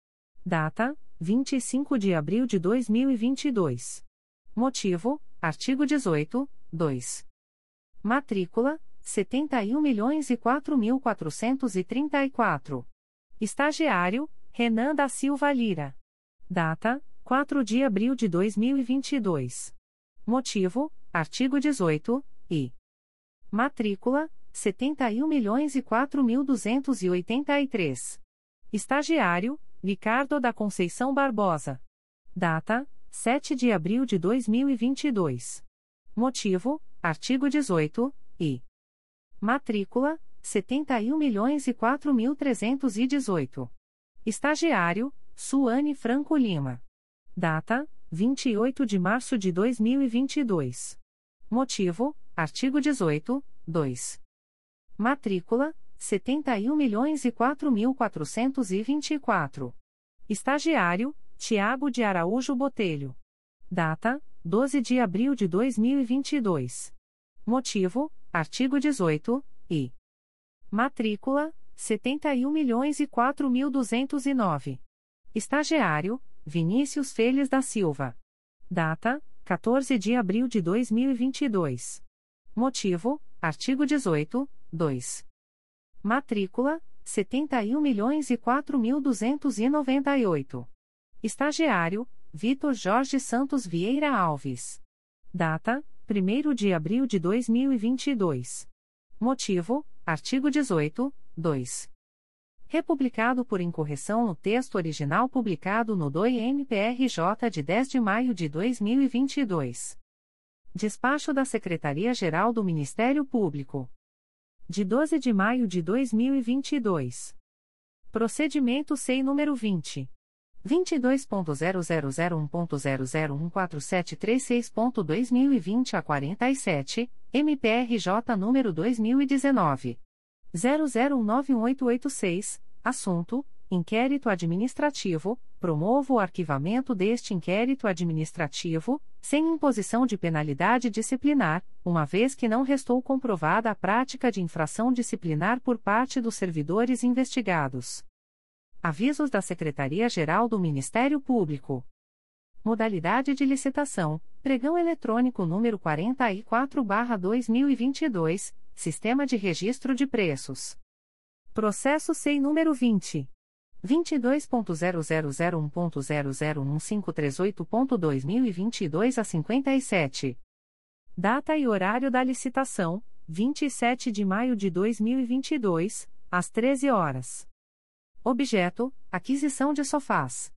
Data: 25 de abril de 2022. Motivo: artigo 18, 2. Matrícula: 71.004.434. Estagiário: Renan da Silva Lira. Data: 4 de abril de 2022. Motivo: artigo 18, e. Matrícula: 71.004.283. Estagiário: Ricardo da Conceição Barbosa. Data: 7 de abril de 2022. Motivo: artigo 18, e. Matrícula: 71.004.318. Estagiário: Suane Franco Lima. Data: 28 de março de 2022. Motivo: artigo 18, 2. Matrícula: 71.004.424. Estagiário: Tiago de Araújo Botelho. Data: 12 de abril de 2022. Motivo: artigo 18, e. Matrícula: 71.004.209. Estagiário: Vinícius Feles da Silva. Data: 14 de abril de 2022. Motivo: artigo 18, 2. Matrícula: 71.004.298. Estagiário: Vitor Jorge Santos Vieira Alves. Data: 1 de abril de 2022. Motivo: artigo 18, 2. Republicado por incorreção no texto original publicado no DOI-MPRJ de 10 de maio de 2022. Despacho da Secretaria-Geral do Ministério Público. De 12 de maio de 2022. Procedimento SEI número 20. 22.0001.0014736.2020 a 47, MPRJ número 2019 00191886, assunto: Inquérito administrativo. Promovo o arquivamento deste inquérito administrativo, sem imposição de penalidade disciplinar, uma vez que não restou comprovada a prática de infração disciplinar por parte dos servidores investigados. Avisos da Secretaria-Geral do Ministério Público. Modalidade de licitação: Pregão eletrônico número 44/2022, Sistema de Registro de Preços. Processo SEI número 20 22.0001.0015338.2022 a 57. Data e horário da licitação: 27 de maio de 2022, às 13 horas. Objeto: aquisição de sofás.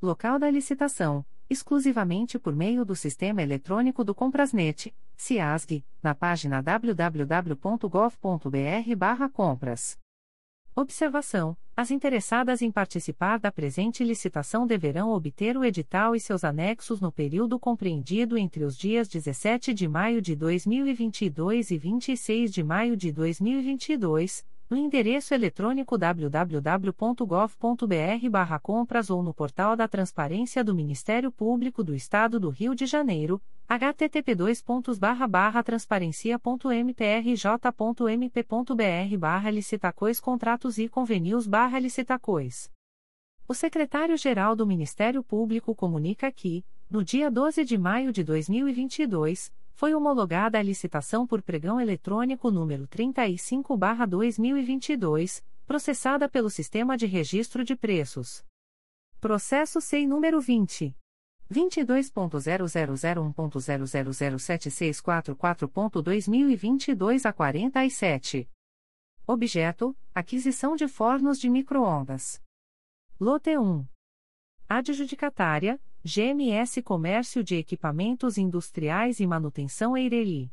Local da licitação: exclusivamente por meio do sistema eletrônico do Comprasnet, CIASG, na página www.gov.br/compras. Observação: As interessadas em participar da presente licitação deverão obter o edital e seus anexos no período compreendido entre os dias 17 de maio de 2022 e 26 de maio de 2022 no endereço eletrônico www.gov.br/compras ou no portal da Transparência do Ministério Público do Estado do Rio de Janeiro, http://transparencia.mprj.mp.br/licitacois contratos e convenios licitacois. O secretário-geral do Ministério Público comunica que, no dia 12 de maio de 2022, foi homologada a licitação por pregão eletrônico número 35/2022, processada pelo Sistema de Registro de Preços. Processo SEI número 20 22.0001.0007644.2022 a 47. Objeto: aquisição de fornos de microondas. Lote 1. Adjudicatária: GMS Comércio de Equipamentos Industriais e Manutenção Eireli.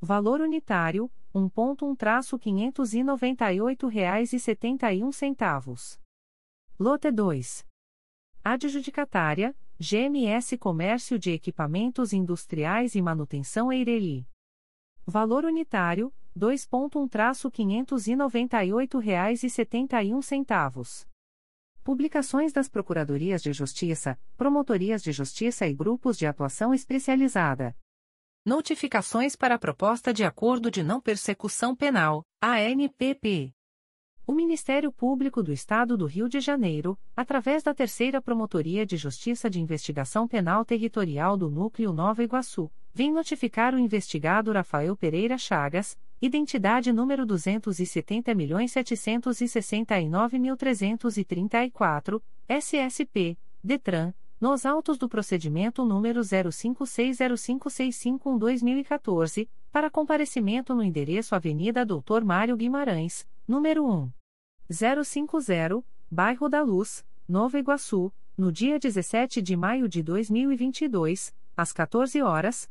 Valor unitário: 1.1-598,71 reais Lote 2. Adjudicatária: GMS Comércio de Equipamentos Industriais e Manutenção Eireli. Valor unitário: 2.1-598,71 reais Publicações das Procuradorias de Justiça, Promotorias de Justiça e Grupos de Atuação Especializada. Notificações para a Proposta de Acordo de Não Persecução Penal, ANPP. O Ministério Público do Estado do Rio de Janeiro, através da Terceira Promotoria de Justiça de Investigação Penal Territorial do Núcleo Nova Iguaçu, vem notificar o investigado Rafael Pereira Chagas, identidade número 270.769.334, SSP, DETRAN, nos autos do procedimento número 05605651-2014, para comparecimento no endereço Avenida Doutor Mário Guimarães, número 1. 050, Bairro da Luz, Nova Iguaçu, no dia 17 de maio de 2022, às 14 horas,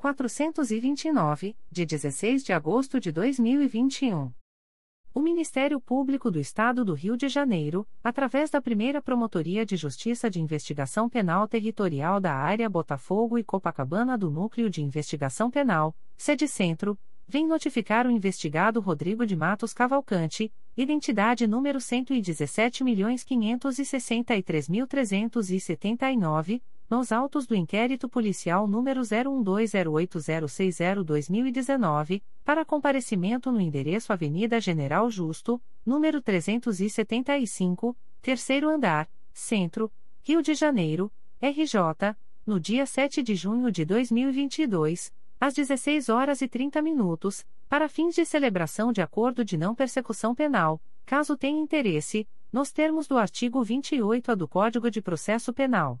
429, de 16 de agosto de 2021. O Ministério Público do Estado do Rio de Janeiro, através da primeira Promotoria de Justiça de Investigação Penal Territorial da Área Botafogo e Copacabana do Núcleo de Investigação Penal, sede Centro, vem notificar o investigado Rodrigo de Matos Cavalcante, identidade número 117.563.379, nos autos do inquérito policial número 01208060-2019, para comparecimento no endereço Avenida General Justo, número 375, terceiro andar, Centro, Rio de Janeiro, RJ, no dia 7 de junho de 2022, às 16 horas e 30 minutos, para fins de celebração de acordo de não persecução penal, caso tenha interesse, nos termos do artigo 28A do Código de Processo Penal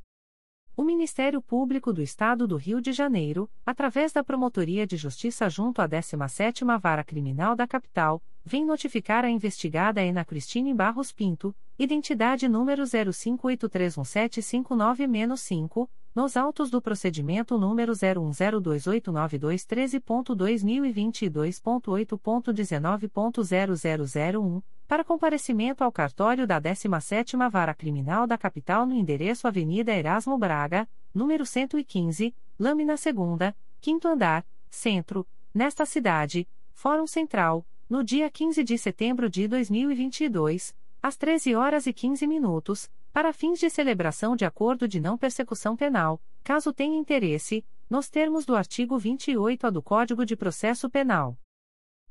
O Ministério Público do Estado do Rio de Janeiro, através da Promotoria de Justiça junto à 17ª Vara Criminal da Capital, vem notificar a investigada Ana Cristine Barros Pinto, identidade número 05831759-5, nos autos do procedimento número 01028913.2022.8.19.0001, para comparecimento ao cartório da 17ª Vara Criminal da Capital no endereço Avenida Erasmo Braga, número 115, Lâmina 2 quinto andar, Centro, nesta cidade, Fórum Central, no dia 15 de setembro de 2022, às 13 horas e 15 minutos, para fins de celebração de acordo de não persecução penal, caso tenha interesse, nos termos do artigo 28-A do Código de Processo Penal.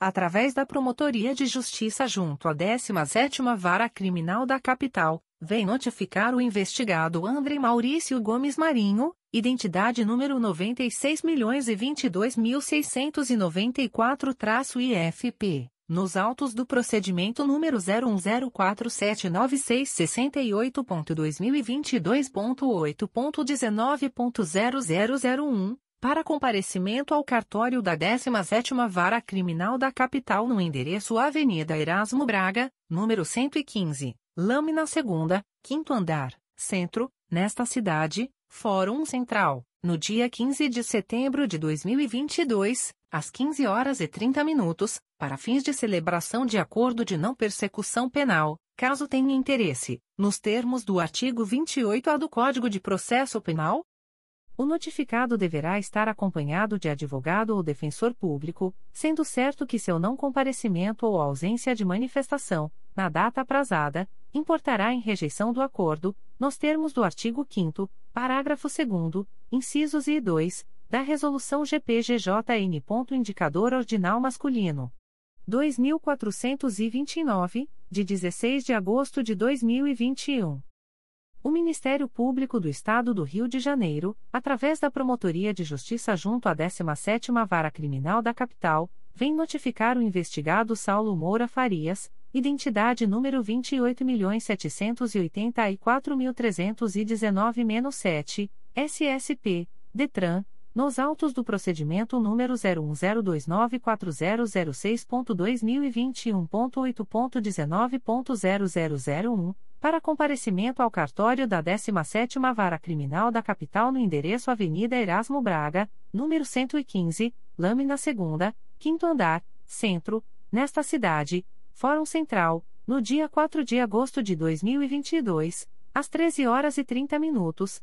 através da Promotoria de Justiça junto à 17ª Vara Criminal da Capital, vem notificar o investigado André Maurício Gomes Marinho, identidade número 96.022.694-IFP nos autos do procedimento número 0104796668.2022.8.19.0001, para comparecimento ao cartório da 17ª Vara Criminal da Capital no endereço Avenida Erasmo Braga, número 115, Lâmina 2 quinto andar, Centro, nesta cidade, Fórum Central, no dia 15 de setembro de 2022, às 15 horas e 30 minutos, para fins de celebração de acordo de não persecução penal, caso tenha interesse, nos termos do artigo 28-A do Código de Processo Penal. O notificado deverá estar acompanhado de advogado ou defensor público, sendo certo que seu não comparecimento ou ausência de manifestação, na data aprazada, importará em rejeição do acordo, nos termos do artigo 5 parágrafo 2 incisos e 2, da Resolução GPGJN. Indicador Ordinal Masculino. 2429, de 16 de agosto de 2021. O Ministério Público do Estado do Rio de Janeiro, através da Promotoria de Justiça junto à 17ª Vara Criminal da Capital, vem notificar o investigado Saulo Moura Farias, identidade número 28.784.319-7, SSP, DETRAN, nos autos do procedimento número 0102940066.2021.8.19.0001, para comparecimento ao cartório da 17ª Vara Criminal da Capital no endereço Avenida Erasmo Braga, número 115, Lâmina 2 quinto andar, Centro, nesta cidade, Fórum Central, no dia 4 de agosto de 2022, às 13 horas e 30 minutos,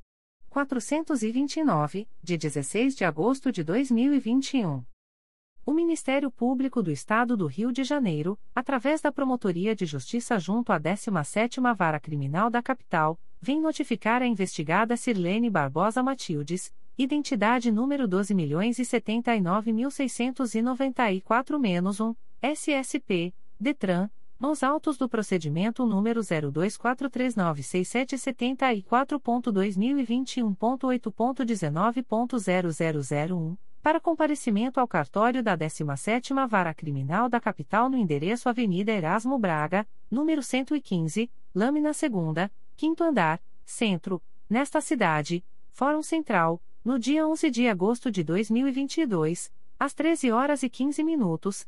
429, de 16 de agosto de 2021. O Ministério Público do Estado do Rio de Janeiro, através da Promotoria de Justiça junto à 17ª Vara Criminal da Capital, vem notificar a investigada Sirlene Barbosa Matildes, identidade número 12.069.694-1, SSP, DETRAN, nos autos do procedimento número 0243967774.2021.8.19.0001, para comparecimento ao cartório da 17ª Vara Criminal da Capital no endereço Avenida Erasmo Braga, número 115, lâmina 2 quinto andar, centro, nesta cidade, Fórum Central, no dia 11 de agosto de 2022, às 13 horas e 15 minutos,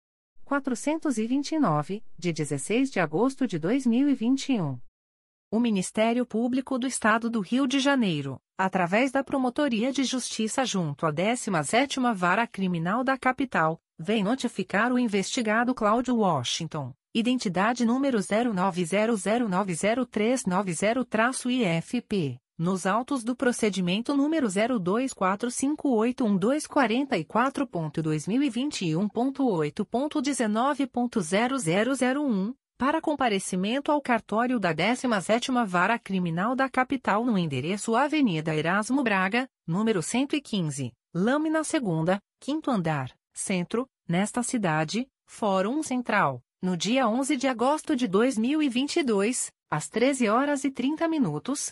429, de 16 de agosto de 2021. O Ministério Público do Estado do Rio de Janeiro, através da Promotoria de Justiça junto à 17ª Vara Criminal da Capital, vem notificar o investigado Cláudio Washington, identidade número 0900903903-IFP, nos autos do procedimento número 02458124.2021.8.19.0001 para comparecimento ao cartório da 17ª Vara Criminal da Capital no endereço Avenida Erasmo Braga, número 115, Lâmina 2 quinto andar, Centro, nesta cidade, Fórum Central, no dia 11 de agosto de 2022, às 13 horas e 30 minutos,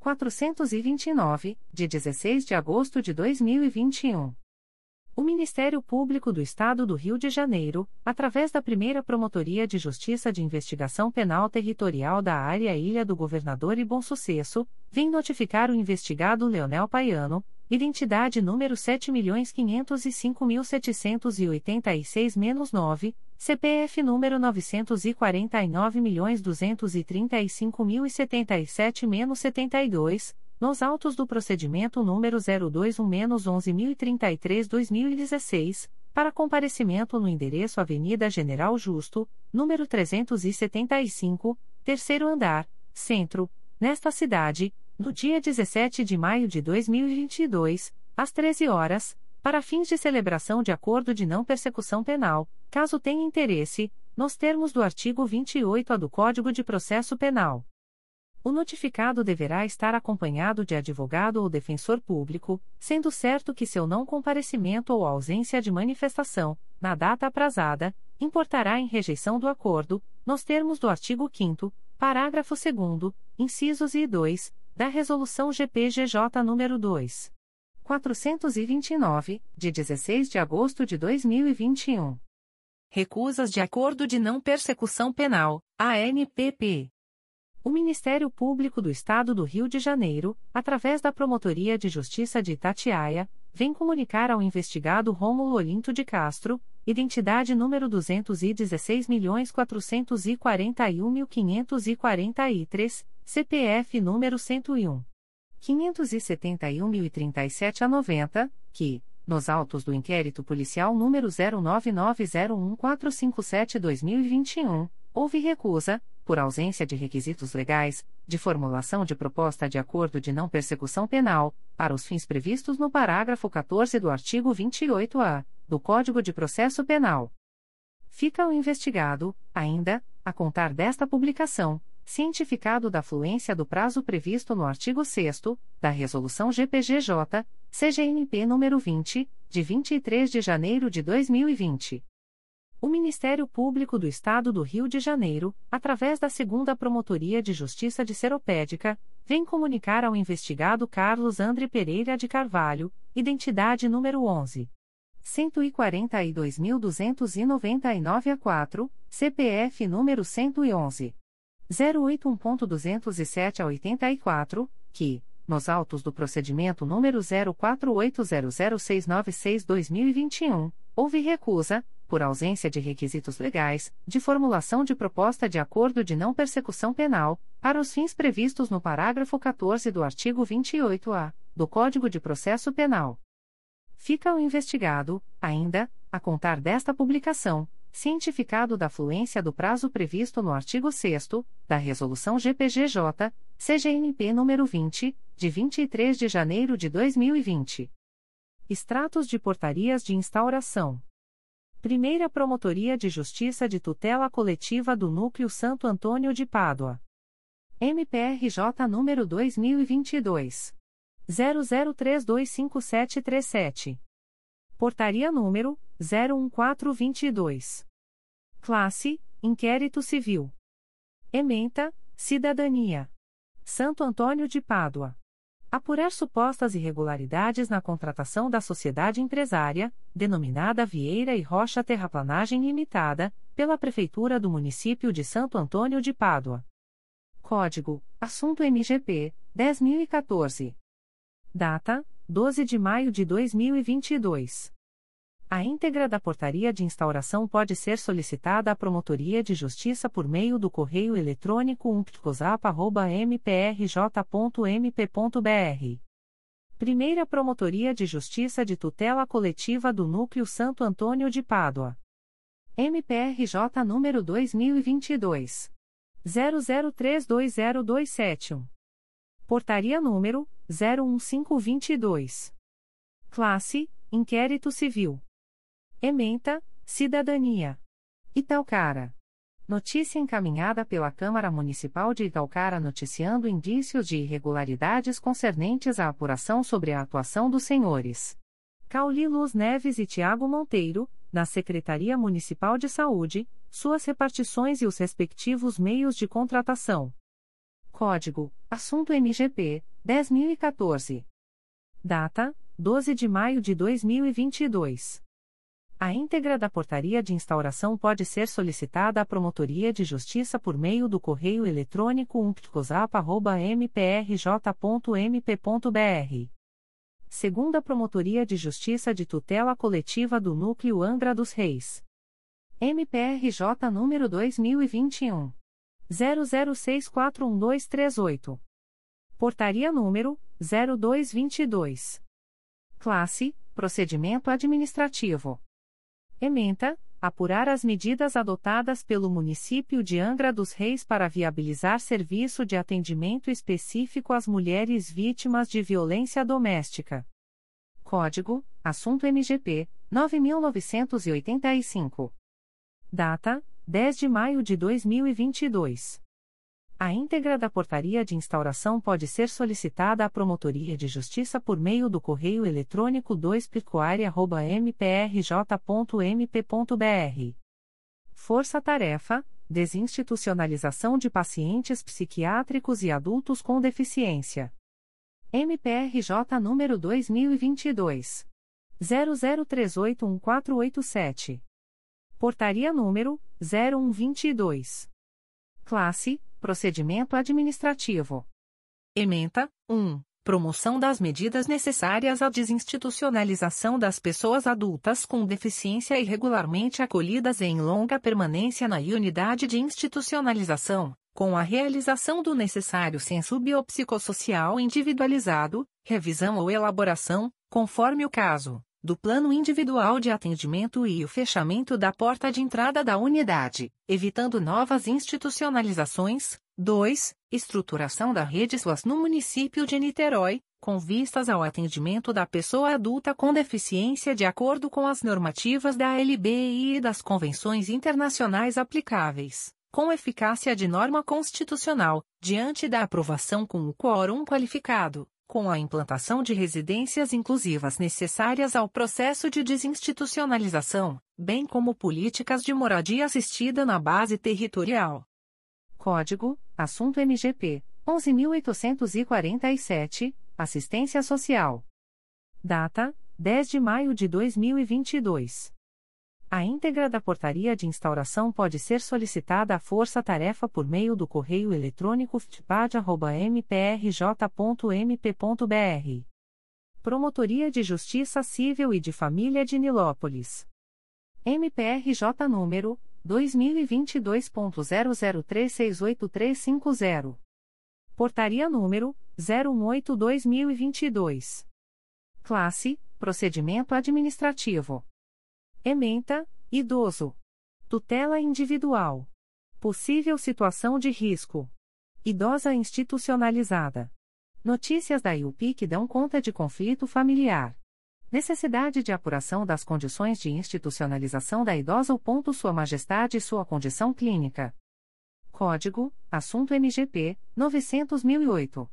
429, de 16 de agosto de 2021. O Ministério Público do Estado do Rio de Janeiro, através da primeira Promotoria de Justiça de Investigação Penal Territorial da Área Ilha do Governador e Bom Sucesso, vem notificar o investigado Leonel Paiano, identidade número 7.505.786-9, CPF número 949.235.077-72, nos autos do procedimento número 021-11.033-2016, para comparecimento no endereço Avenida General Justo, número 375, terceiro andar, centro, nesta cidade, no dia 17 de maio de 2022, às 13 horas, para fins de celebração de acordo de não persecução penal, caso tenha interesse, nos termos do artigo 28-A do Código de Processo Penal. O notificado deverá estar acompanhado de advogado ou defensor público, sendo certo que seu não comparecimento ou ausência de manifestação, na data aprazada, importará em rejeição do acordo, nos termos do artigo 5 parágrafo 2 incisos I e 2, da Resolução GPGJ nº 2. 429, de 16 de agosto de 2021. Recusas de Acordo de Não Persecução Penal, ANPP. O Ministério Público do Estado do Rio de Janeiro, através da Promotoria de Justiça de Itatiaia, vem comunicar ao investigado Rômulo Olinto de Castro, identidade número 216.441.543, CPF número 101. 571.037 a 90, que, nos autos do inquérito policial número 09901457-2021, houve recusa, por ausência de requisitos legais, de formulação de proposta de acordo de não persecução penal, para os fins previstos no parágrafo 14 do artigo 28-A do Código de Processo Penal. Fica o investigado, ainda, a contar desta publicação, cientificado da fluência do prazo previsto no artigo 6 da Resolução GPGJ, CGNP nº 20, de 23 de janeiro de 2020. O Ministério Público do Estado do Rio de Janeiro, através da Segunda Promotoria de Justiça de Seropédica, vem comunicar ao investigado Carlos André Pereira de Carvalho, identidade número 11. 142.299 a 4, CPF número 111. 081.207 a 84, que, nos autos do procedimento número 04800696-2021, houve recusa, por ausência de requisitos legais, de formulação de proposta de acordo de não persecução penal, para os fins previstos no parágrafo 14 do artigo 28-A do Código de Processo Penal. Fica o investigado, ainda, a contar desta publicação, cientificado da fluência do prazo previsto no artigo 6 da Resolução GPGJ, CGNP nº 20, de 23 de janeiro de 2020. Extratos de portarias de instauração. Primeira Promotoria de Justiça de Tutela Coletiva do Núcleo Santo Antônio de Pádua. MPRJ número 2022 00325737. Portaria número 01422. Classe: Inquérito Civil. Ementa: Cidadania. Santo Antônio de Pádua apurar supostas irregularidades na contratação da sociedade empresária, denominada Vieira e Rocha Terraplanagem Limitada, pela Prefeitura do município de Santo Antônio de Pádua. Código: Assunto MGP 10014. Data: 12 de maio de 2022. A íntegra da portaria de instauração pode ser solicitada à Promotoria de Justiça por meio do correio eletrônico umptcosap.mprj.mp.br. Primeira Promotoria de Justiça de Tutela Coletiva do Núcleo Santo Antônio de Pádua. MPRJ número 2022. 00320271. Portaria número 01522. Classe: Inquérito Civil. Ementa, Cidadania. Italcara. Notícia encaminhada pela Câmara Municipal de Italcara noticiando indícios de irregularidades concernentes à apuração sobre a atuação dos senhores. Cauli Luz Neves e Tiago Monteiro, na Secretaria Municipal de Saúde, suas repartições e os respectivos meios de contratação. Código: Assunto MGP 10014. Data: 12 de maio de 2022. A íntegra da portaria de instauração pode ser solicitada à Promotoria de Justiça por meio do correio eletrônico umptcosap.mprj.mp.br. Segunda Promotoria de Justiça de Tutela Coletiva do Núcleo Angra dos Reis. MPRJ número 2021. 00641238. Portaria número 0222. Classe: Procedimento Administrativo. Ementa, apurar as medidas adotadas pelo município de Angra dos Reis para viabilizar serviço de atendimento específico às mulheres vítimas de violência doméstica. Código: Assunto MGP 9985. Data: 10 de maio de 2022. A íntegra da portaria de instauração pode ser solicitada à Promotoria de Justiça por meio do correio eletrônico 2 mprj.mp.br. Força Tarefa: Desinstitucionalização de pacientes psiquiátricos e adultos com deficiência. MPRJ número 2022 00381487. Portaria número 0122. Classe Procedimento Administrativo. Ementa 1. Promoção das medidas necessárias à desinstitucionalização das pessoas adultas com deficiência irregularmente acolhidas em longa permanência na unidade de institucionalização, com a realização do necessário censo biopsicossocial individualizado, revisão ou elaboração, conforme o caso do plano individual de atendimento e o fechamento da porta de entrada da unidade, evitando novas institucionalizações. 2. Estruturação da rede SUAS no município de Niterói, com vistas ao atendimento da pessoa adulta com deficiência de acordo com as normativas da LBI e das convenções internacionais aplicáveis, com eficácia de norma constitucional, diante da aprovação com o quórum qualificado com a implantação de residências inclusivas necessárias ao processo de desinstitucionalização, bem como políticas de moradia assistida na base territorial. Código: Assunto MGP 11847, Assistência Social. Data: 10 de maio de 2022. A íntegra da portaria de instauração pode ser solicitada à Força Tarefa por meio do correio eletrônico ftpad.mprj.mp.br. Promotoria de Justiça Civil e de Família de Nilópolis. MPRJ número 2022.00368350. Portaria número 018/2022. Classe: Procedimento administrativo. Ementa: Idoso. Tutela individual. Possível situação de risco. Idosa institucionalizada. Notícias da IUP que dão conta de conflito familiar. Necessidade de apuração das condições de institucionalização da idosa ou ponto Sua Majestade e sua condição clínica. Código: Assunto MGP 900.008.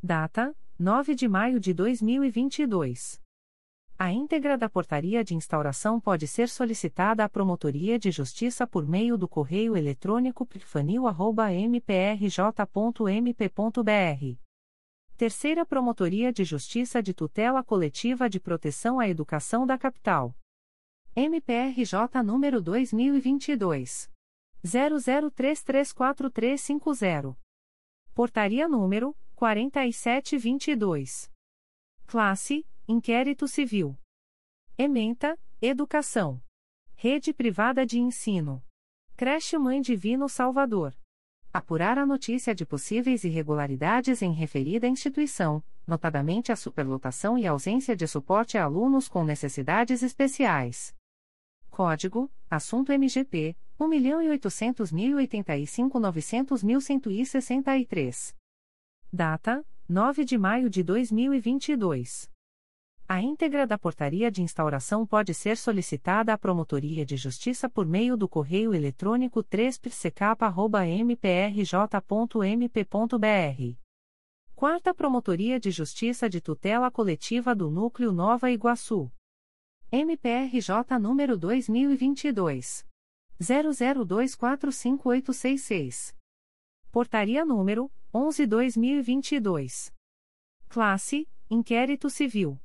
Data: 9 de maio de 2022. A íntegra da portaria de instauração pode ser solicitada à Promotoria de Justiça por meio do correio eletrônico pirfanil.mprj.mp.br Terceira Promotoria de Justiça de Tutela Coletiva de Proteção à Educação da Capital. MPRJ número 2022 00334350. Portaria número 4722. Classe: Inquérito Civil. Ementa: Educação. Rede Privada de Ensino. Creche Mãe Divino Salvador apurar a notícia de possíveis irregularidades em referida instituição, notadamente a superlotação e ausência de suporte a alunos com necessidades especiais. Código: Assunto MGP 1.800.085.900.163. Data: 9 de maio de 2022. A íntegra da portaria de instauração pode ser solicitada à Promotoria de Justiça por meio do correio eletrônico 3psecap.mprj.mp.br. Quarta Promotoria de Justiça de Tutela Coletiva do Núcleo Nova Iguaçu. MPRJ número 2022. 00245866. Portaria número 11-2022. Classe: Inquérito Civil.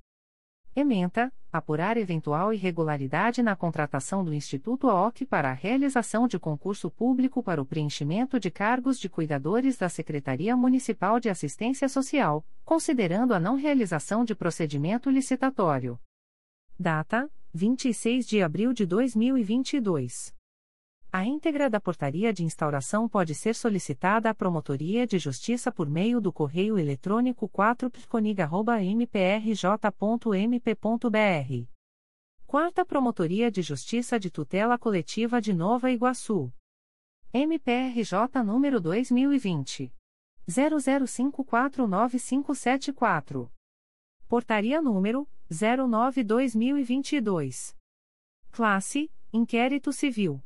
Ementa, apurar eventual irregularidade na contratação do Instituto OC para a realização de concurso público para o preenchimento de cargos de cuidadores da Secretaria Municipal de Assistência Social, considerando a não realização de procedimento licitatório. Data: 26 de abril de 2022. A íntegra da portaria de instauração pode ser solicitada à Promotoria de Justiça por meio do correio eletrônico 4pconig.mprj.mp.br. Quarta Promotoria de Justiça de Tutela Coletiva de Nova Iguaçu. MPRJ número 2020. 00549574. Portaria número 09-2022. Classe: Inquérito Civil.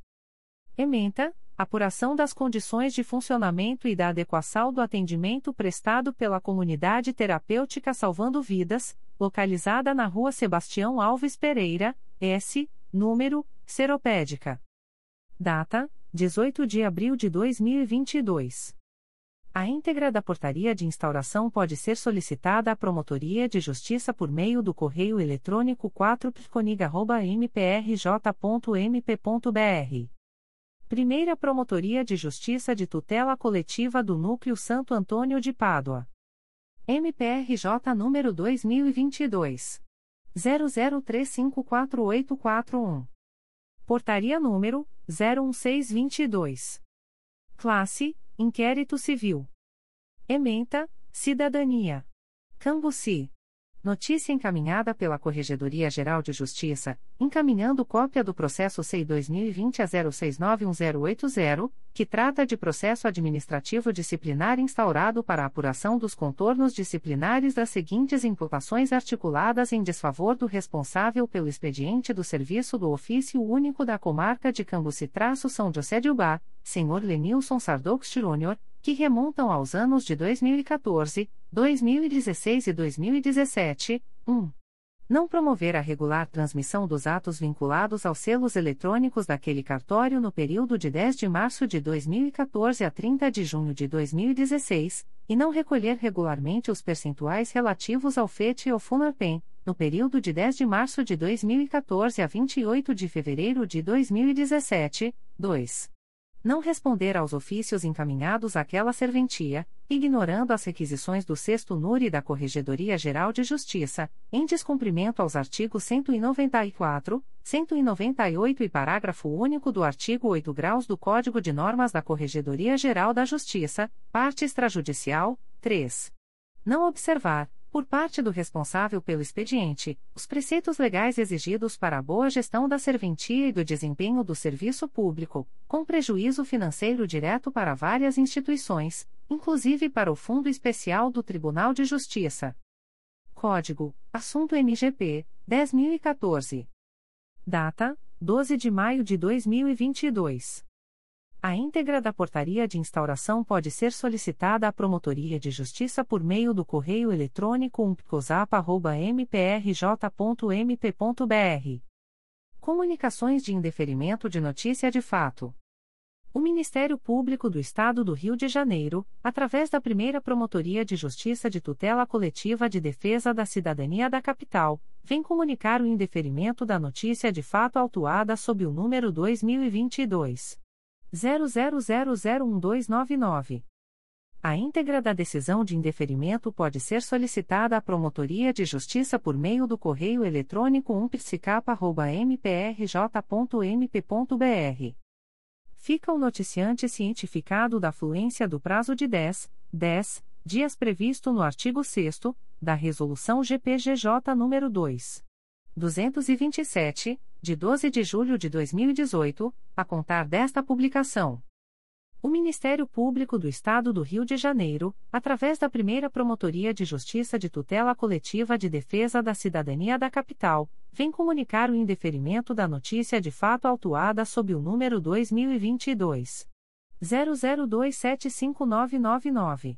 Ementa, apuração das condições de funcionamento e da adequação do atendimento prestado pela Comunidade Terapêutica Salvando Vidas, localizada na Rua Sebastião Alves Pereira, S, número, Seropédica. Data: 18 de abril de 2022. A íntegra da portaria de instauração pode ser solicitada à Promotoria de Justiça por meio do correio eletrônico 4pconig.mprj.mp.br Primeira Promotoria de Justiça de Tutela Coletiva do Núcleo Santo Antônio de Pádua. MPRJ número 2022 00354841. Portaria número 01622. Classe: Inquérito Civil. Ementa: Cidadania. Cambuci. Notícia encaminhada pela Corregedoria Geral de Justiça, encaminhando cópia do processo C 2020 a 06911080, que trata de processo administrativo disciplinar instaurado para apuração dos contornos disciplinares das seguintes imputações articuladas em desfavor do responsável pelo expediente do Serviço do Ofício Único da Comarca de Cambuci-São José de Ubá, senhor Lenilson Sardoux Jr., que remontam aos anos de 2014, 2016 e 2017, 1. Não promover a regular transmissão dos atos vinculados aos selos eletrônicos daquele cartório no período de 10 de março de 2014 a 30 de junho de 2016, e não recolher regularmente os percentuais relativos ao FET e ao FUNARPEM, no período de 10 de março de 2014 a 28 de fevereiro de 2017, 2 não responder aos ofícios encaminhados àquela serventia, ignorando as requisições do sexto NURI da Corregedoria Geral de Justiça, em descumprimento aos artigos 194, 198 e parágrafo único do artigo 8 graus do Código de Normas da Corregedoria Geral da Justiça, parte extrajudicial, 3. Não observar, por parte do responsável pelo expediente, os preceitos legais exigidos para a boa gestão da serventia e do desempenho do serviço público, com prejuízo financeiro direto para várias instituições, inclusive para o Fundo Especial do Tribunal de Justiça. Código: Assunto MGP 10014. Data: 12 de maio de 2022. A íntegra da portaria de instauração pode ser solicitada à Promotoria de Justiça por meio do correio eletrônico umpicosap.mprj.mp.br. Comunicações de indeferimento de notícia de fato. O Ministério Público do Estado do Rio de Janeiro, através da primeira Promotoria de Justiça de Tutela Coletiva de Defesa da Cidadania da Capital, vem comunicar o indeferimento da notícia de fato autuada sob o número 2022 00001299. A íntegra da decisão de indeferimento pode ser solicitada à Promotoria de Justiça por meio do correio eletrônico umpsicapa.mprj.mp.br. Fica o noticiante cientificado da fluência do prazo de 10, 10 dias previsto no artigo 6 da Resolução GPGJ nº 2. 227, de 12 de julho de 2018, a contar desta publicação. O Ministério Público do Estado do Rio de Janeiro, através da primeira Promotoria de Justiça de Tutela Coletiva de Defesa da Cidadania da Capital, vem comunicar o indeferimento da notícia de fato autuada sob o número 2022. 00275999.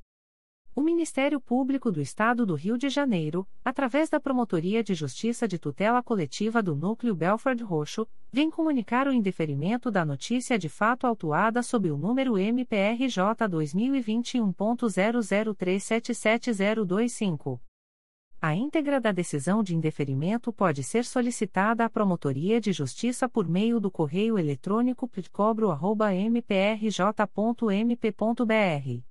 O Ministério Público do Estado do Rio de Janeiro, através da Promotoria de Justiça de Tutela Coletiva do Núcleo Belford Roxo, vem comunicar o indeferimento da notícia de fato autuada sob o número MPRJ 2021.00377025. A íntegra da decisão de indeferimento pode ser solicitada à Promotoria de Justiça por meio do correio eletrônico pitcobro.mprj.mp.br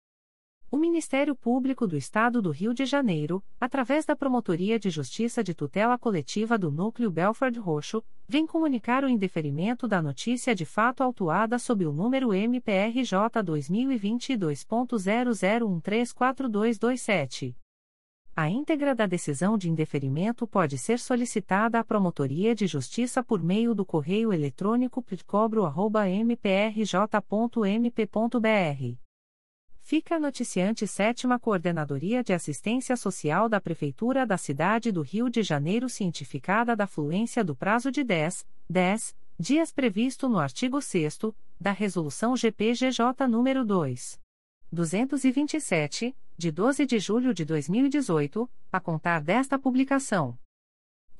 O Ministério Público do Estado do Rio de Janeiro, através da Promotoria de Justiça de Tutela Coletiva do Núcleo Belford Roxo, vem comunicar o indeferimento da notícia de fato autuada sob o número MPRJ 2022.00134227. A íntegra da decisão de indeferimento pode ser solicitada à Promotoria de Justiça por meio do correio eletrônico pitcobro.mprj.mp.br Fica noticiante Sétima Coordenadoria de Assistência Social da Prefeitura da Cidade do Rio de Janeiro cientificada da fluência do prazo de 10, 10 dias previsto no artigo 6 da Resolução GPGJ nº 2. 227, de 12 de julho de 2018, a contar desta publicação.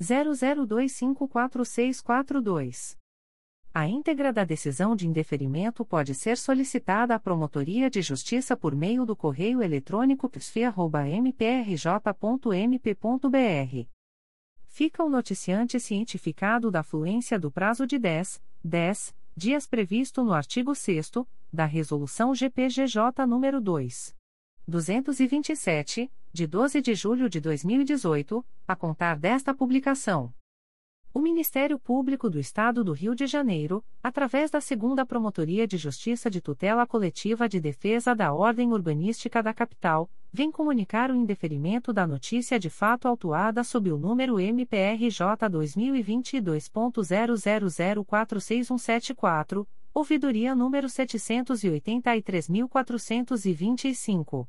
00254642. A íntegra da decisão de indeferimento pode ser solicitada à Promotoria de Justiça por meio do correio eletrônico psfia.mprj.mp.br. Fica o noticiante cientificado da fluência do prazo de 10, 10 dias previsto no artigo 6 da Resolução GPGJ nº 2. 227, de 12 de julho de 2018, a contar desta publicação. O Ministério Público do Estado do Rio de Janeiro, através da Segunda Promotoria de Justiça de Tutela Coletiva de Defesa da Ordem Urbanística da Capital, vem comunicar o indeferimento da notícia de fato autuada sob o número MPRJ 2022.00046174, ouvidoria número 783.425.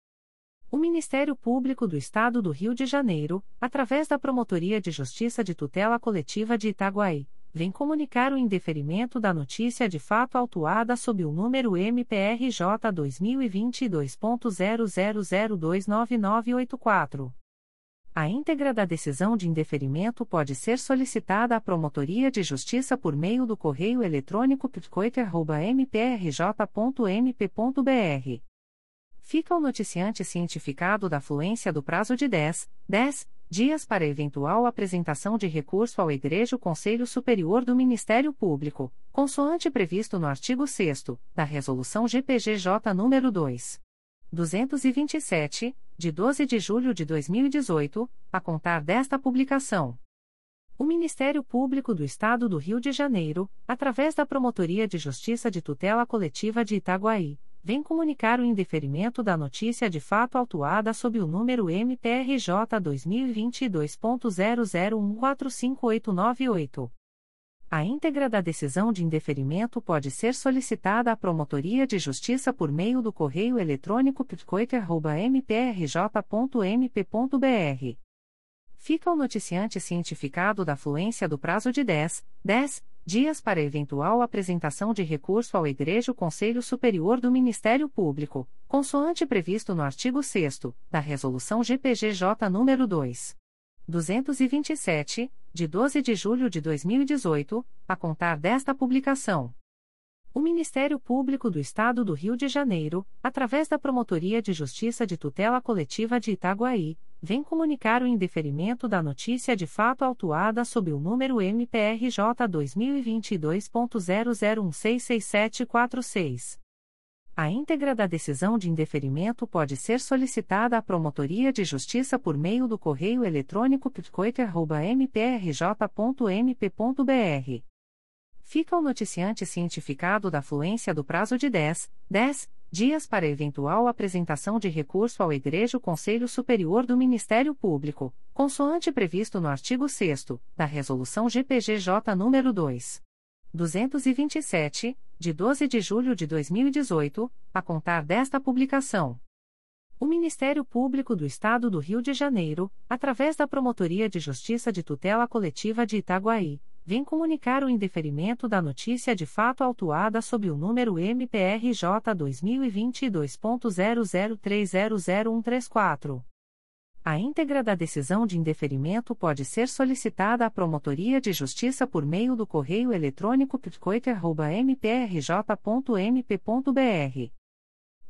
O Ministério Público do Estado do Rio de Janeiro, através da Promotoria de Justiça de Tutela Coletiva de Itaguaí, vem comunicar o indeferimento da notícia de fato autuada sob o número MPRJ 2022.00029984. A íntegra da decisão de indeferimento pode ser solicitada à Promotoria de Justiça por meio do correio eletrônico pitcoiter.mprj.mp.br fica o noticiante cientificado da fluência do prazo de 10, 10 dias para eventual apresentação de recurso ao Igreja Conselho Superior do Ministério Público, consoante previsto no artigo 6 da Resolução GPGJ nº 2. 227, de 12 de julho de 2018, a contar desta publicação. O Ministério Público do Estado do Rio de Janeiro, através da Promotoria de Justiça de Tutela Coletiva de Itaguaí, vem comunicar o indeferimento da notícia de fato autuada sob o número MPRJ 2022.00145898. A íntegra da decisão de indeferimento pode ser solicitada à Promotoria de Justiça por meio do correio eletrônico pitcoiter.mprj.mp.br. Fica o noticiante cientificado da fluência do prazo de 10, 10 dias para eventual apresentação de recurso ao Igreja Conselho Superior do Ministério Público, consoante previsto no artigo 6 da Resolução GPGJ nº 2. 227, de 12 de julho de 2018, a contar desta publicação. O Ministério Público do Estado do Rio de Janeiro, através da Promotoria de Justiça de Tutela Coletiva de Itaguaí, vem comunicar o indeferimento da notícia de fato autuada sob o número MPRJ 2022.00166746. A íntegra da decisão de indeferimento pode ser solicitada à Promotoria de Justiça por meio do correio eletrônico pitcoiter.mprj.mp.br. Fica o noticiante cientificado da fluência do prazo de 10, 10 dias para eventual apresentação de recurso ao Egrejo Conselho Superior do Ministério Público, consoante previsto no artigo 6 da Resolução GPGJ nº 2. 227, de 12 de julho de 2018, a contar desta publicação. O Ministério Público do Estado do Rio de Janeiro, através da Promotoria de Justiça de Tutela Coletiva de Itaguaí, vem comunicar o indeferimento da notícia de fato autuada sob o número MPRJ 2022.00300134. A íntegra da decisão de indeferimento pode ser solicitada à Promotoria de Justiça por meio do correio eletrônico pitcoiter.mprj.mp.br.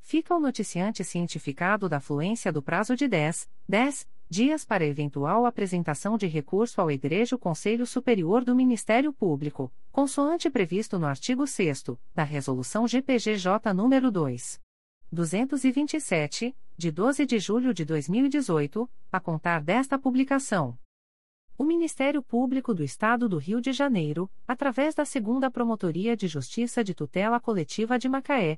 Fica o noticiante cientificado da fluência do prazo de 10, 10 dias para eventual apresentação de recurso ao Egrejo Conselho Superior do Ministério Público, consoante previsto no artigo 6 da Resolução GPGJ nº 2. 227, de 12 de julho de 2018, a contar desta publicação. O Ministério Público do Estado do Rio de Janeiro, através da Segunda Promotoria de Justiça de Tutela Coletiva de Macaé,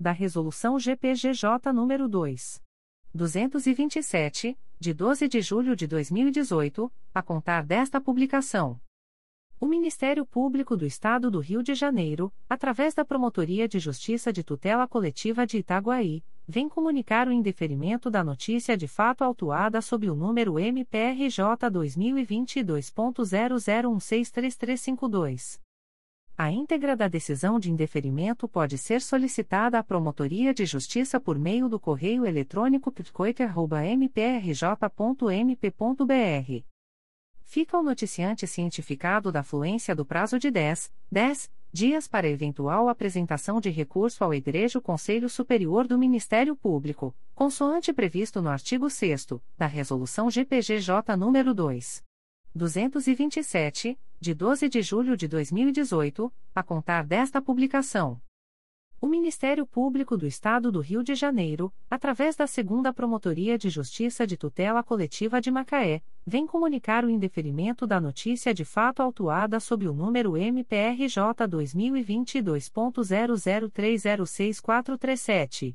da Resolução GPGJ nº 2. 227, de 12 de julho de 2018, a contar desta publicação. O Ministério Público do Estado do Rio de Janeiro, através da Promotoria de Justiça de Tutela Coletiva de Itaguaí, vem comunicar o indeferimento da notícia de fato autuada sob o número MPRJ 2022.00163352. A íntegra da decisão de indeferimento pode ser solicitada à Promotoria de Justiça por meio do correio eletrônico pitcoiter.mprj.mp.br fica o noticiante cientificado da fluência do prazo de 10, 10 dias para eventual apresentação de recurso ao Egrejo Conselho Superior do Ministério Público, consoante previsto no artigo 6 da Resolução GPGJ nº 2. 227, de 12 de julho de 2018, a contar desta publicação. O Ministério Público do Estado do Rio de Janeiro, através da Segunda Promotoria de Justiça de Tutela Coletiva de Macaé, vem comunicar o indeferimento da notícia de fato autuada sob o número MPRJ 2022.00306437.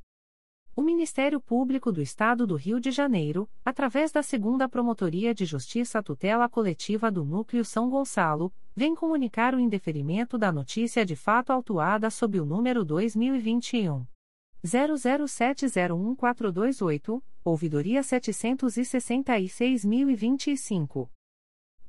O Ministério Público do Estado do Rio de Janeiro, através da Segunda Promotoria de Justiça Tutela Coletiva do Núcleo São Gonçalo, vem comunicar o indeferimento da notícia de fato autuada sob o número 2021 00701428, ouvidoria 766.025.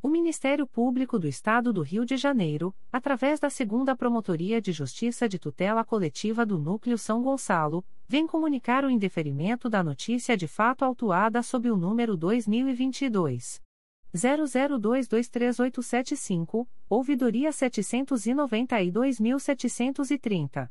O Ministério Público do Estado do Rio de Janeiro, através da Segunda Promotoria de Justiça de Tutela Coletiva do Núcleo São Gonçalo, vem comunicar o indeferimento da notícia de fato autuada sob o número 2022 00223875, ouvidoria 792.730.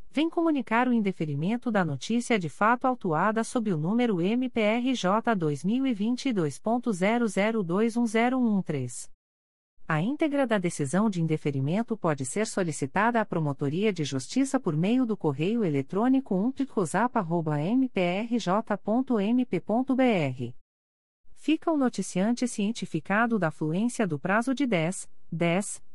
vem comunicar o indeferimento da notícia de fato autuada sob o número MPRJ 2022.00210113. A íntegra da decisão de indeferimento pode ser solicitada à Promotoria de Justiça por meio do correio eletrônico umpticosap.mprj.mp.br. Fica o noticiante cientificado da fluência do prazo de 10, 10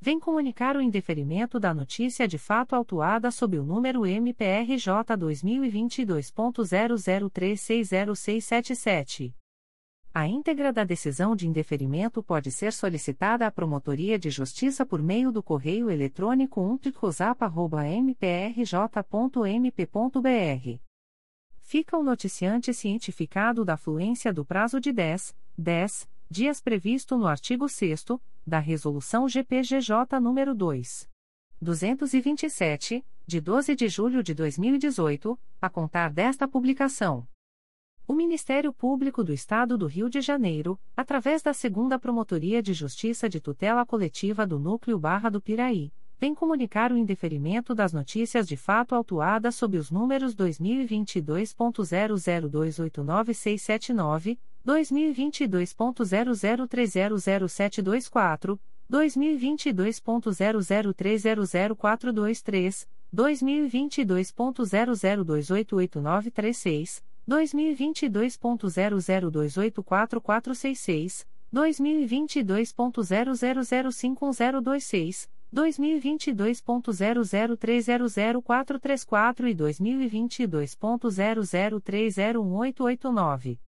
vem comunicar o indeferimento da notícia de fato autuada sob o número MPRJ 2022.00360677. A íntegra da decisão de indeferimento pode ser solicitada à Promotoria de Justiça por meio do correio eletrônico umpticosap.mprj.mp.br. Fica o noticiante cientificado da fluência do prazo de 10, 10 dias previsto no artigo 6 da Resolução GPGJ nº 2. 227, de 12 de julho de 2018, a contar desta publicação. O Ministério Público do Estado do Rio de Janeiro, através da Segunda Promotoria de Justiça de Tutela Coletiva do Núcleo Barra do Piraí, vem comunicar o indeferimento das notícias de fato autuadas sob os números 2022.00289679, 2022.00300724, 2022.00300423, 2022.00288936, 2022.00284466, 2022.00051026, 2022.00300434 e 2022.00301889.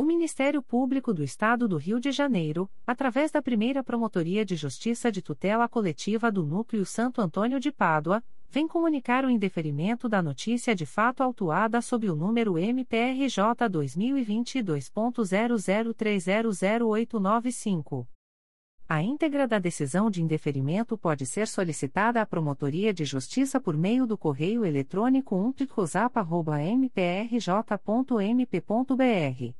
O Ministério Público do Estado do Rio de Janeiro, através da primeira Promotoria de Justiça de Tutela Coletiva do Núcleo Santo Antônio de Pádua, vem comunicar o indeferimento da notícia de fato autuada sob o número MPRJ 2022.00300895. A íntegra da decisão de indeferimento pode ser solicitada à Promotoria de Justiça por meio do correio eletrônico umpticosap.mprj.mp.br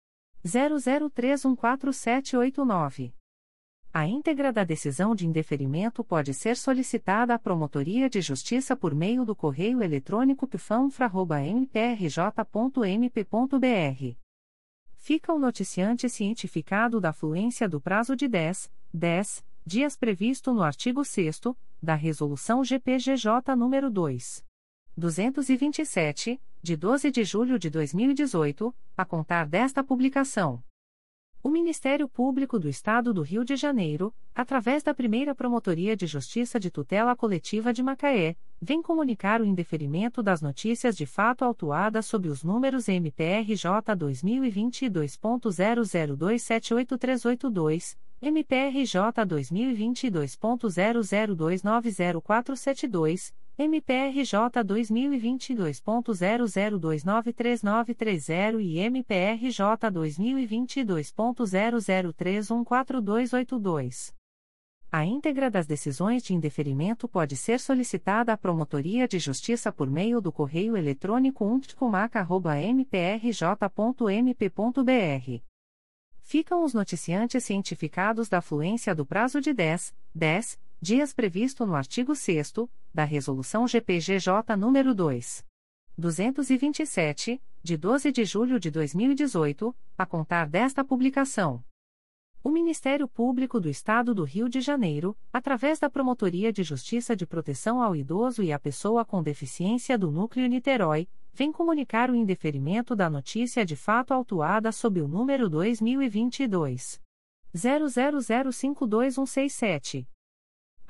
00314789. A íntegra da decisão de indeferimento pode ser solicitada à Promotoria de Justiça por meio do correio eletrônico pfanfra.mprj.mp.br. Fica o noticiante cientificado da fluência do prazo de 10, 10 dias previsto no artigo 6 da Resolução GPGJ nº 2. 227, de 12 de julho de 2018, a contar desta publicação. O Ministério Público do Estado do Rio de Janeiro, através da primeira Promotoria de Justiça de Tutela Coletiva de Macaé, vem comunicar o indeferimento das notícias de fato autuadas sob os números MPRJ 2022.00278382, MPRJ 2022.00290472, MPRJ 2022.00293930 e MPRJ 2022.00314282. A íntegra das decisões de indeferimento pode ser solicitada à Promotoria de Justiça por meio do correio eletrônico umptcomac.mprj.mp.br. Ficam os noticiantes cientificados da fluência do prazo de 10, 10 dias previsto no artigo 6 da Resolução GPGJ nº 2. 227, de 12 de julho de 2018, a contar desta publicação. O Ministério Público do Estado do Rio de Janeiro, através da Promotoria de Justiça de Proteção ao Idoso e à Pessoa com Deficiência do Núcleo Niterói, vem comunicar o indeferimento da notícia de fato autuada sob o número 2022 00052167.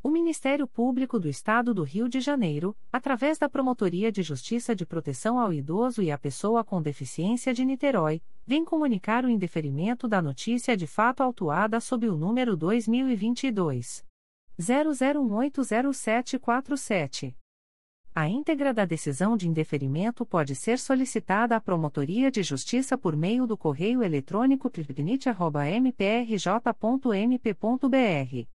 O Ministério Público do Estado do Rio de Janeiro, através da Promotoria de Justiça de Proteção ao Idoso e à Pessoa com Deficiência de Niterói, vem comunicar o indeferimento da notícia de fato autuada sob o número 2022 00180747. A íntegra da decisão de indeferimento pode ser solicitada à Promotoria de Justiça por meio do correio eletrônico pripnit.mprj.mp.br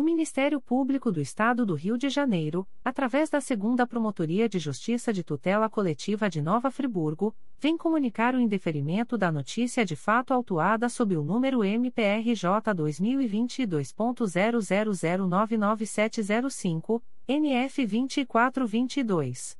O Ministério Público do Estado do Rio de Janeiro, através da Segunda Promotoria de Justiça de Tutela Coletiva de Nova Friburgo, vem comunicar o indeferimento da notícia de fato autuada sob o número MPRJ 2022.00099705, NF 2422.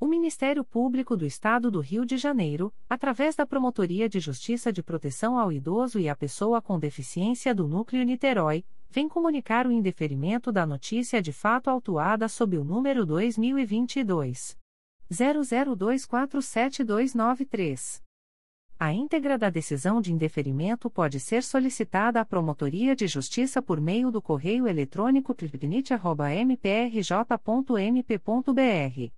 O Ministério Público do Estado do Rio de Janeiro, através da Promotoria de Justiça de Proteção ao Idoso e à Pessoa com Deficiência do Núcleo Niterói, vem comunicar o indeferimento da notícia de fato autuada sob o número 2022 00247293. A íntegra da decisão de indeferimento pode ser solicitada à Promotoria de Justiça por meio do correio eletrônico pripnit.mprj.mp.br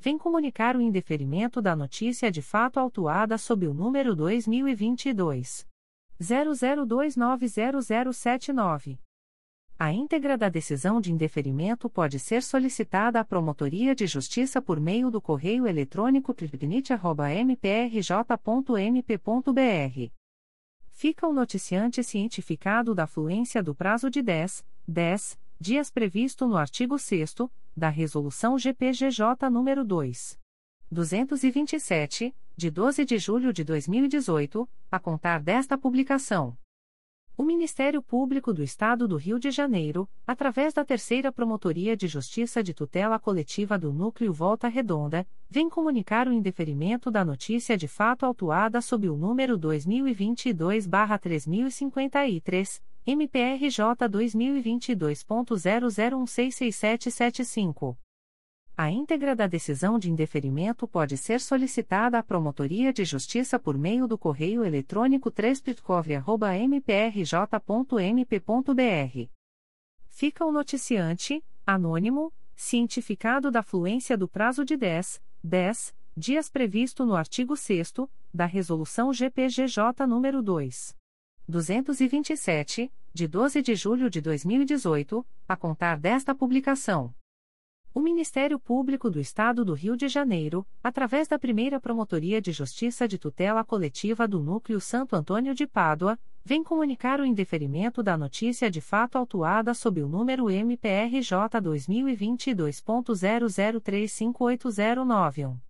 vem comunicar o indeferimento da notícia de fato autuada sob o número 2022 00290079. A íntegra da decisão de indeferimento pode ser solicitada à Promotoria de Justiça por meio do correio eletrônico pripnit.mprj.mp.br fica o noticiante cientificado da fluência do prazo de 10, 10 dias previsto no artigo 6 da Resolução GPGJ nº 2. 227, de 12 de julho de 2018, a contar desta publicação. O Ministério Público do Estado do Rio de Janeiro, através da Terceira Promotoria de Justiça de Tutela Coletiva do Núcleo Volta Redonda, vem comunicar o indeferimento da notícia de fato autuada sob o número 2022-3053, MPRJ 2022.00166775. A íntegra da decisão de indeferimento pode ser solicitada à Promotoria de Justiça por meio do correio eletrônico 3 Fica o noticiante, anônimo, cientificado da fluência do prazo de 10, 10 dias previsto no artigo 6 da Resolução GPGJ nº 2. 227, de 12 de julho de 2018, a contar desta publicação. O Ministério Público do Estado do Rio de Janeiro, através da primeira Promotoria de Justiça de Tutela Coletiva do Núcleo Santo Antônio de Pádua, vem comunicar o indeferimento da notícia de fato autuada sob o número MPRJ 2022.00358091.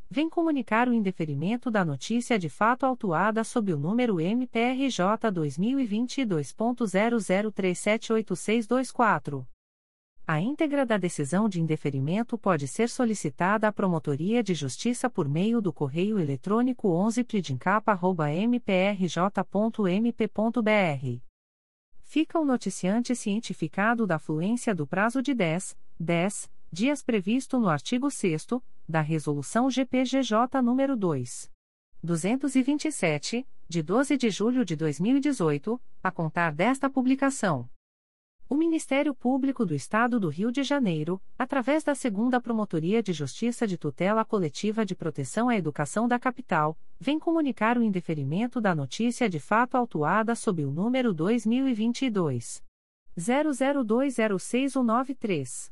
vem comunicar o indeferimento da notícia de fato autuada sob o número MPRJ 2022.00378624. A íntegra da decisão de indeferimento pode ser solicitada à Promotoria de Justiça por meio do correio eletrônico 11pridincapa.mprj.mp.br fica o noticiante cientificado da fluência do prazo de 10, 10 dias previsto no artigo 6 da Resolução GPGJ nº 2. 227, de 12 de julho de 2018, a contar desta publicação. O Ministério Público do Estado do Rio de Janeiro, através da Segunda Promotoria de Justiça de Tutela Coletiva de Proteção à Educação da Capital, vem comunicar o indeferimento da notícia de fato autuada sob o número 2022 00206193.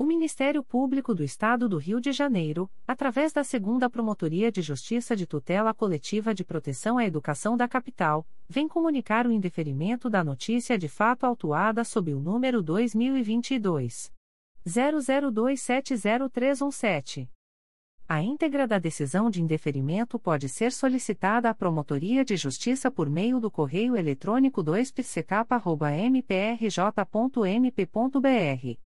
O Ministério Público do Estado do Rio de Janeiro, através da Segunda Promotoria de Justiça de Tutela Coletiva de Proteção à Educação da Capital, vem comunicar o indeferimento da notícia de fato autuada sob o número 2022 00270317. A íntegra da decisão de indeferimento pode ser solicitada à Promotoria de Justiça por meio do correio eletrônico 2pscap.mprj.mp.br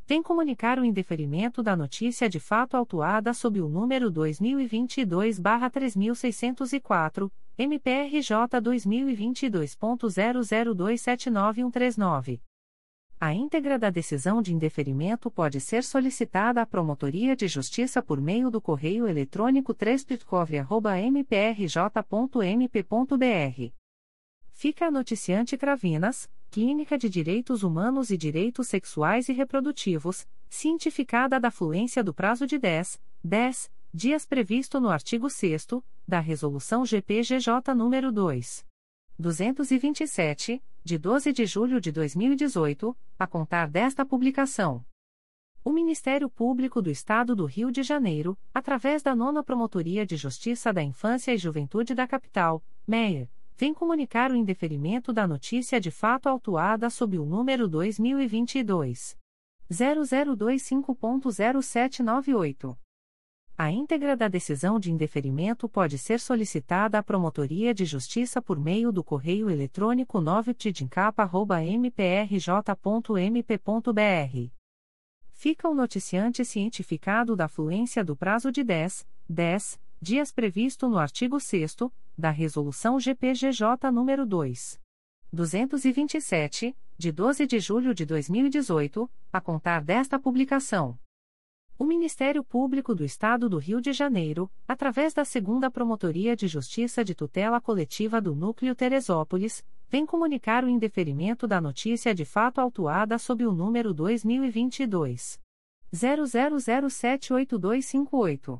vem comunicar o indeferimento da notícia de fato autuada sob o número 2022-3604, MPRJ 2022.00279139. A íntegra da decisão de indeferimento pode ser solicitada à Promotoria de Justiça por meio do correio eletrônico 3 mprj.mp.br. Fica a noticiante Cravinas Clínica de Direitos Humanos e Direitos Sexuais e Reprodutivos, cientificada da fluência do prazo de 10, 10 dias previsto no artigo 6 da Resolução GPGJ nº 2. 227, de 12 de julho de 2018, a contar desta publicação. O Ministério Público do Estado do Rio de Janeiro, através da Nona Promotoria de Justiça da Infância e Juventude da Capital, MEIR, vem comunicar o indeferimento da notícia de fato autuada sob o número 2022 0025.0798. A íntegra da decisão de indeferimento pode ser solicitada à Promotoria de Justiça por meio do correio eletrônico 9pdincapa.mprj.mp.br. Fica o noticiante cientificado da fluência do prazo de 10, 10 dias previsto no artigo 6 da Resolução GPGJ nº 2. 227, de 12 de julho de 2018, a contar desta publicação. O Ministério Público do Estado do Rio de Janeiro, através da Segunda Promotoria de Justiça de Tutela Coletiva do Núcleo Teresópolis, vem comunicar o indeferimento da notícia de fato autuada sob o número 2022 00078258.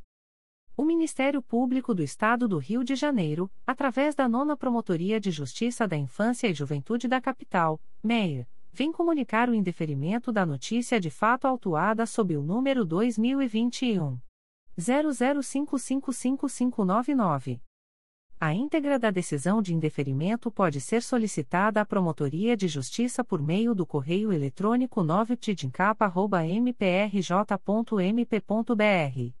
O Ministério Público do Estado do Rio de Janeiro, através da Nona Promotoria de Justiça da Infância e Juventude da Capital, MEIR, vem comunicar o indeferimento da notícia de fato autuada sob o número 2021 00555599. A íntegra da decisão de indeferimento pode ser solicitada à Promotoria de Justiça por meio do correio eletrônico 9pdincapa.mprj.mp.br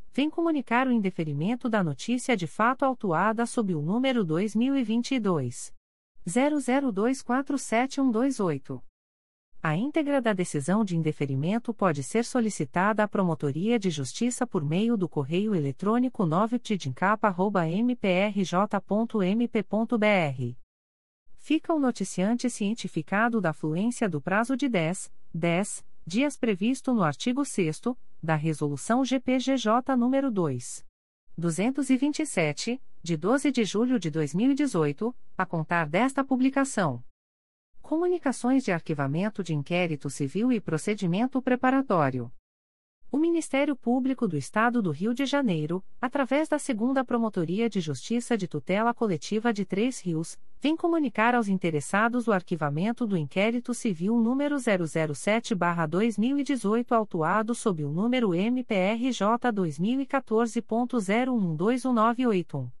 vem comunicar o indeferimento da notícia de fato autuada sob o número 2022 00247128. A íntegra da decisão de indeferimento pode ser solicitada à Promotoria de Justiça por meio do correio eletrônico 9pdincapa.mprj.mp.br. Fica o noticiante cientificado da fluência do prazo de 10, 10 dias previsto no artigo 6 da Resolução GPGJ nº 2. 227, de 12 de julho de 2018, a contar desta publicação. Comunicações de arquivamento de inquérito civil e procedimento preparatório. O Ministério Público do Estado do Rio de Janeiro, através da Segunda Promotoria de Justiça de Tutela Coletiva de Três Rios, vem comunicar aos interessados o arquivamento do inquérito civil número 007-2018 autuado sob o número MPRJ 2014.01219881.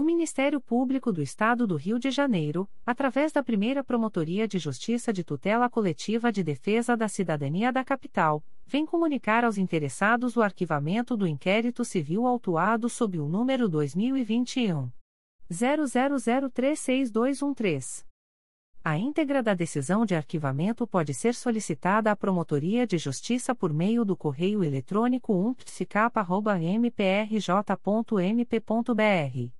O Ministério Público do Estado do Rio de Janeiro, através da primeira Promotoria de Justiça de Tutela Coletiva de Defesa da Cidadania da Capital, vem comunicar aos interessados o arquivamento do inquérito civil autuado sob o número 2021. 00036213. A íntegra da decisão de arquivamento pode ser solicitada à Promotoria de Justiça por meio do correio eletrônico umptcap.mprj.mp.br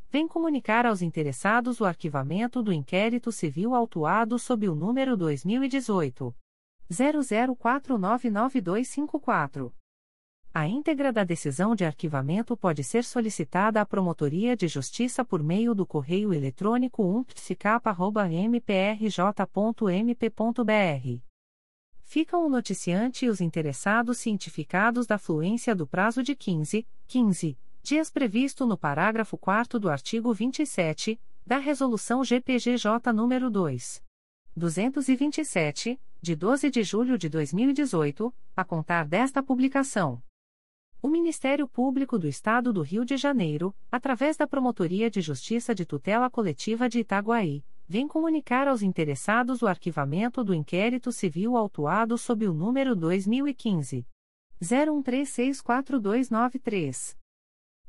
vem comunicar aos interessados o arquivamento do inquérito civil autuado sob o número 2018 00499254. A íntegra da decisão de arquivamento pode ser solicitada à Promotoria de Justiça por meio do correio eletrônico umptcap.mprj.mp.br. Ficam o noticiante e os interessados cientificados da fluência do prazo de 15, 15 dias previsto no parágrafo 4 do artigo 27, da Resolução GPGJ nº 2. 227, de 12 de julho de 2018, a contar desta publicação. O Ministério Público do Estado do Rio de Janeiro, através da Promotoria de Justiça de Tutela Coletiva de Itaguaí, vem comunicar aos interessados o arquivamento do inquérito civil autuado sob o número 2015 01364293.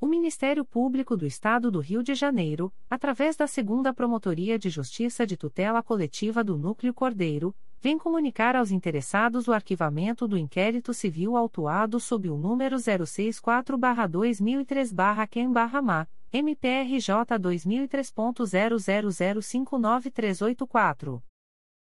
O Ministério Público do Estado do Rio de Janeiro, através da Segunda Promotoria de Justiça de Tutela Coletiva do Núcleo Cordeiro, vem comunicar aos interessados o arquivamento do inquérito civil autuado sob o número 064-2003-QUEM-MA, MPRJ 2003.00059384.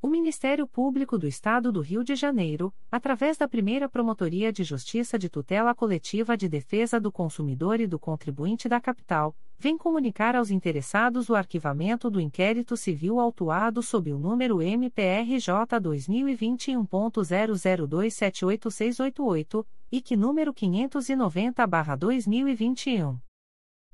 O Ministério Público do Estado do Rio de Janeiro, através da primeira Promotoria de Justiça de Tutela Coletiva de Defesa do Consumidor e do Contribuinte da Capital, vem comunicar aos interessados o arquivamento do inquérito civil autuado sob o número MPRJ 2021.00278688 e que número 590-2021.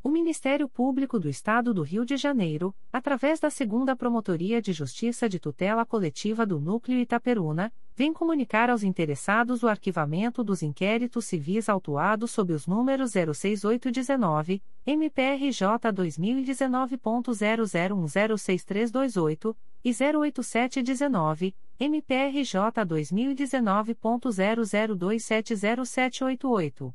O Ministério Público do Estado do Rio de Janeiro, através da Segunda Promotoria de Justiça de Tutela Coletiva do Núcleo Itaperuna, vem comunicar aos interessados o arquivamento dos inquéritos civis autuados sob os números 06819, MPRJ 2019.00106328 e 08719, MPRJ 2019.00270788.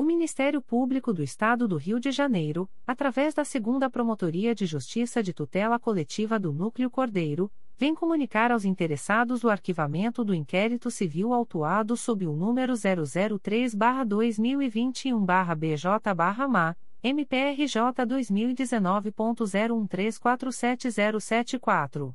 O Ministério Público do Estado do Rio de Janeiro, através da Segunda Promotoria de Justiça de Tutela Coletiva do Núcleo Cordeiro, vem comunicar aos interessados o arquivamento do inquérito civil autuado sob o número 003-2021-BJ-MA, MPRJ 2019.01347074.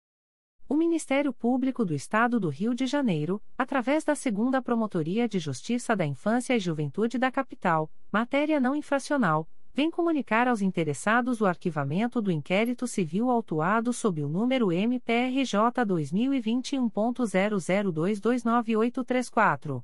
O Ministério Público do Estado do Rio de Janeiro, através da Segunda Promotoria de Justiça da Infância e Juventude da Capital, matéria não infracional, vem comunicar aos interessados o arquivamento do inquérito civil autuado sob o número MPRJ 2021.00229834.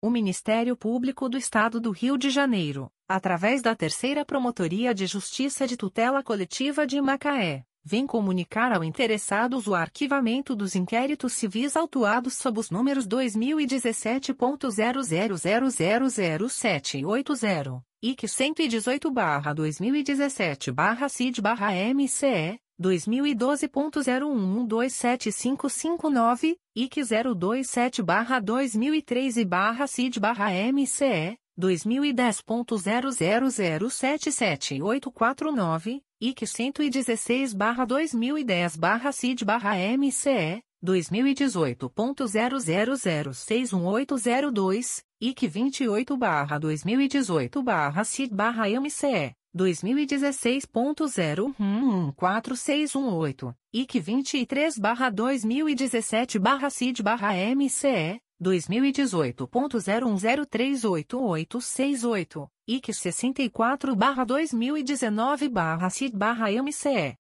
O Ministério Público do Estado do Rio de Janeiro, através da Terceira Promotoria de Justiça de Tutela Coletiva de Macaé, vem comunicar ao interessados o arquivamento dos inquéritos civis autuados sob os números 2017.00000780 e que 118-2017-CID-MCE 2012.011275559, IC 027-2003 e barra CID barra MCE, 2010.00077849, IC 116 barra 2010 barra CID barra MCE, 2018.00061802, IC 28 barra 2018 barra CID barra MCE. 2016.0114618, IC 23/2017/CID/MCE, 2018.01038868, IC 64/2019/CID/MCE.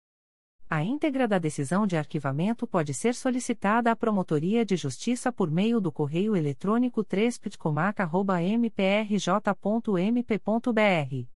A íntegra da decisão de arquivamento pode ser solicitada à Promotoria de Justiça por meio do correio eletrônico 3pitcomac.mprj.mp.br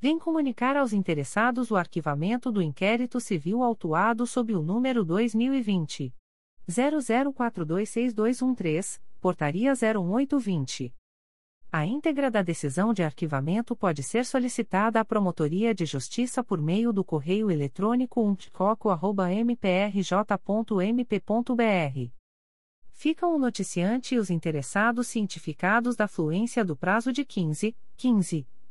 vem comunicar aos interessados o arquivamento do inquérito civil autuado sob o número 2020. 00426213, Portaria 01820. A íntegra da decisão de arquivamento pode ser solicitada à Promotoria de Justiça por meio do correio eletrônico umpticoco.mprj.mp.br. Ficam o noticiante e os interessados cientificados da fluência do prazo de 15, 15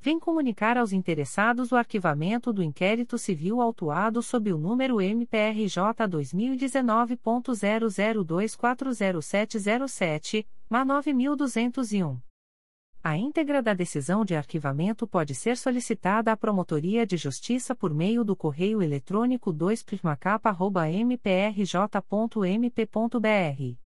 vem comunicar aos interessados o arquivamento do inquérito civil autuado sob o número MPRJ 2019.00240707, MA 9201. A íntegra da decisão de arquivamento pode ser solicitada à Promotoria de Justiça por meio do correio eletrônico 2prismacapa.mprj.mp.br.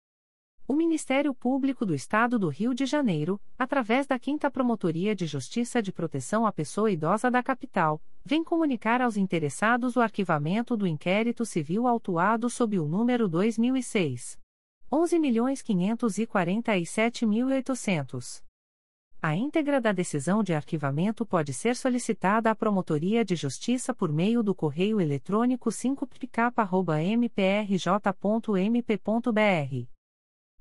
O Ministério Público do Estado do Rio de Janeiro, através da 5 Promotoria de Justiça de Proteção à Pessoa Idosa da Capital, vem comunicar aos interessados o arquivamento do inquérito civil autuado sob o número 2006 11.547.800. A íntegra da decisão de arquivamento pode ser solicitada à Promotoria de Justiça por meio do correio eletrônico 5pk.mprj.mp.br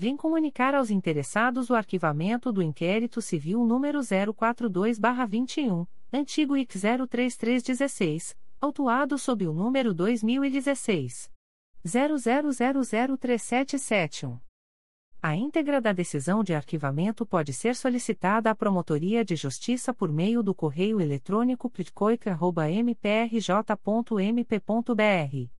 vem comunicar aos interessados o arquivamento do inquérito civil número 042-21, antigo IC 03316, autuado sob o número 2016 00003771. A íntegra da decisão de arquivamento pode ser solicitada à Promotoria de Justiça por meio do correio eletrônico pitcoica.mprj.mp.br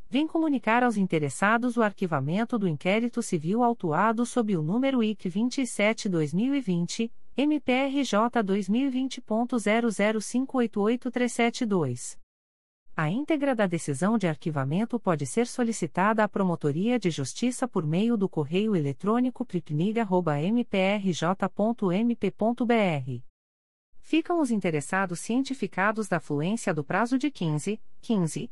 vem comunicar aos interessados o arquivamento do inquérito civil autuado sob o número IC 27-2020, MPRJ 2020.00588372. A íntegra da decisão de arquivamento pode ser solicitada à Promotoria de Justiça por meio do correio eletrônico pripnig.mprj.mp.br. Ficam os interessados cientificados da fluência do prazo de 15, 15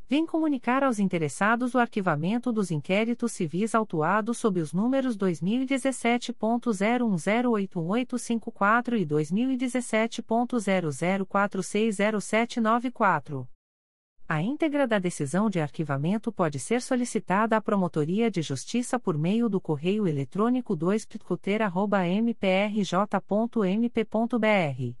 vem comunicar aos interessados o arquivamento dos inquéritos civis autuados sob os números 2017.01081854 e 2017.00460794. A íntegra da decisão de arquivamento pode ser solicitada à Promotoria de Justiça por meio do correio eletrônico 2 mprj.mp.br.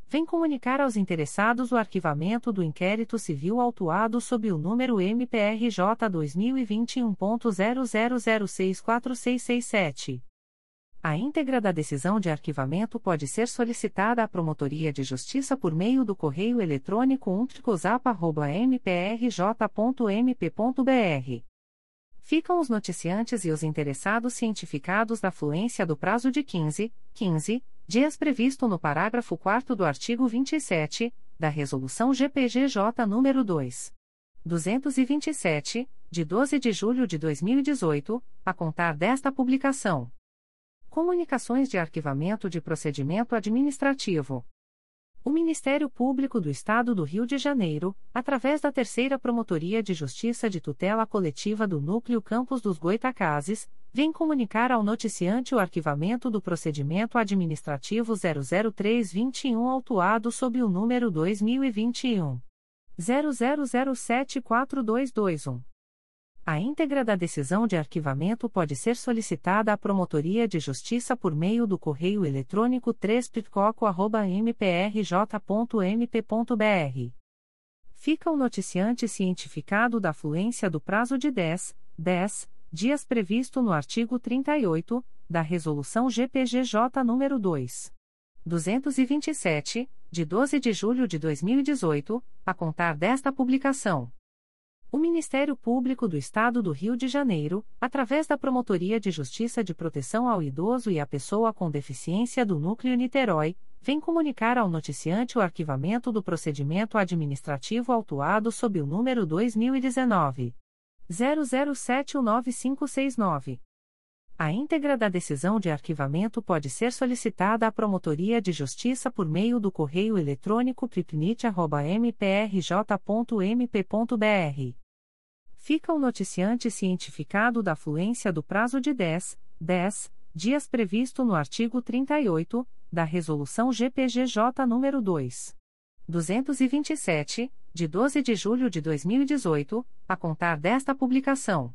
vem comunicar aos interessados o arquivamento do inquérito civil autuado sob o número MPRJ 2021.00064667. A íntegra da decisão de arquivamento pode ser solicitada à Promotoria de Justiça por meio do correio eletrônico umtricosap.mprj.mp.br. Ficam os noticiantes e os interessados cientificados da fluência do prazo de 15, 15 dias previsto no parágrafo 4 do artigo 27 da Resolução GPGJ nº 2. 227, de 12 de julho de 2018, a contar desta publicação. Comunicações de Arquivamento de Procedimento Administrativo. O Ministério Público do Estado do Rio de Janeiro, através da Terceira Promotoria de Justiça de Tutela Coletiva do Núcleo Campos dos Goitacazes, vem comunicar ao noticiante o arquivamento do procedimento administrativo 00321 autuado sob o número 2021 00074221. A íntegra da decisão de arquivamento pode ser solicitada à Promotoria de Justiça por meio do correio eletrônico 3 mprj.mp.br. Fica o noticiante cientificado da fluência do prazo de 10, 10 dias previsto no artigo 38 da Resolução GPGJ nº 2. 227, de 12 de julho de 2018, a contar desta publicação. O Ministério Público do Estado do Rio de Janeiro, através da Promotoria de Justiça de Proteção ao Idoso e à Pessoa com Deficiência do Núcleo Niterói, vem comunicar ao noticiante o arquivamento do procedimento administrativo autuado sob o número 2019 00719569. A íntegra da decisão de arquivamento pode ser solicitada à Promotoria de Justiça por meio do correio eletrônico pripnit.mprj.mp.br fica o noticiante cientificado da fluência do prazo de 10, 10 dias previsto no artigo 38 da Resolução GPGJ nº 2. 227, de 12 de julho de 2018, a contar desta publicação.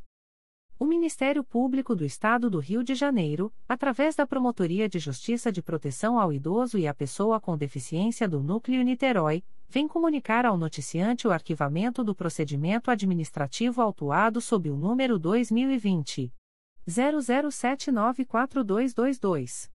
O Ministério Público do Estado do Rio de Janeiro, através da Promotoria de Justiça de Proteção ao Idoso e à Pessoa com Deficiência do Núcleo Niterói, vem comunicar ao noticiante o arquivamento do procedimento administrativo autuado sob o número 2020 00794222.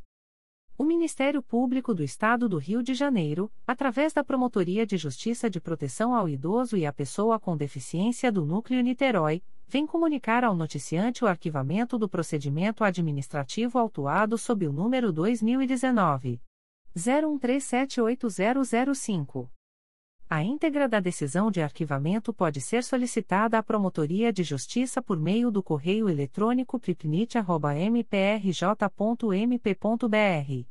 O Ministério Público do Estado do Rio de Janeiro, através da Promotoria de Justiça de Proteção ao Idoso e à Pessoa com Deficiência do Núcleo Niterói, vem comunicar ao noticiante o arquivamento do procedimento administrativo autuado sob o número 2019 01378005. A íntegra da decisão de arquivamento pode ser solicitada à Promotoria de Justiça por meio do correio eletrônico pripnit.mprj.mp.br.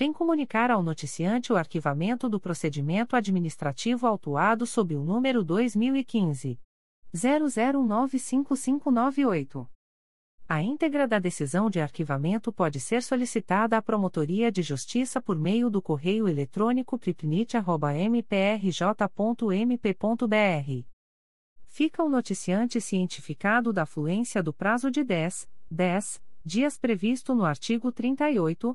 vem comunicar ao noticiante o arquivamento do procedimento administrativo autuado sob o número 2015 00195598. A íntegra da decisão de arquivamento pode ser solicitada à Promotoria de Justiça por meio do correio eletrônico pripnit.mprj.mp.br. Fica o noticiante cientificado da fluência do prazo de 10, 10 dias previsto no artigo 38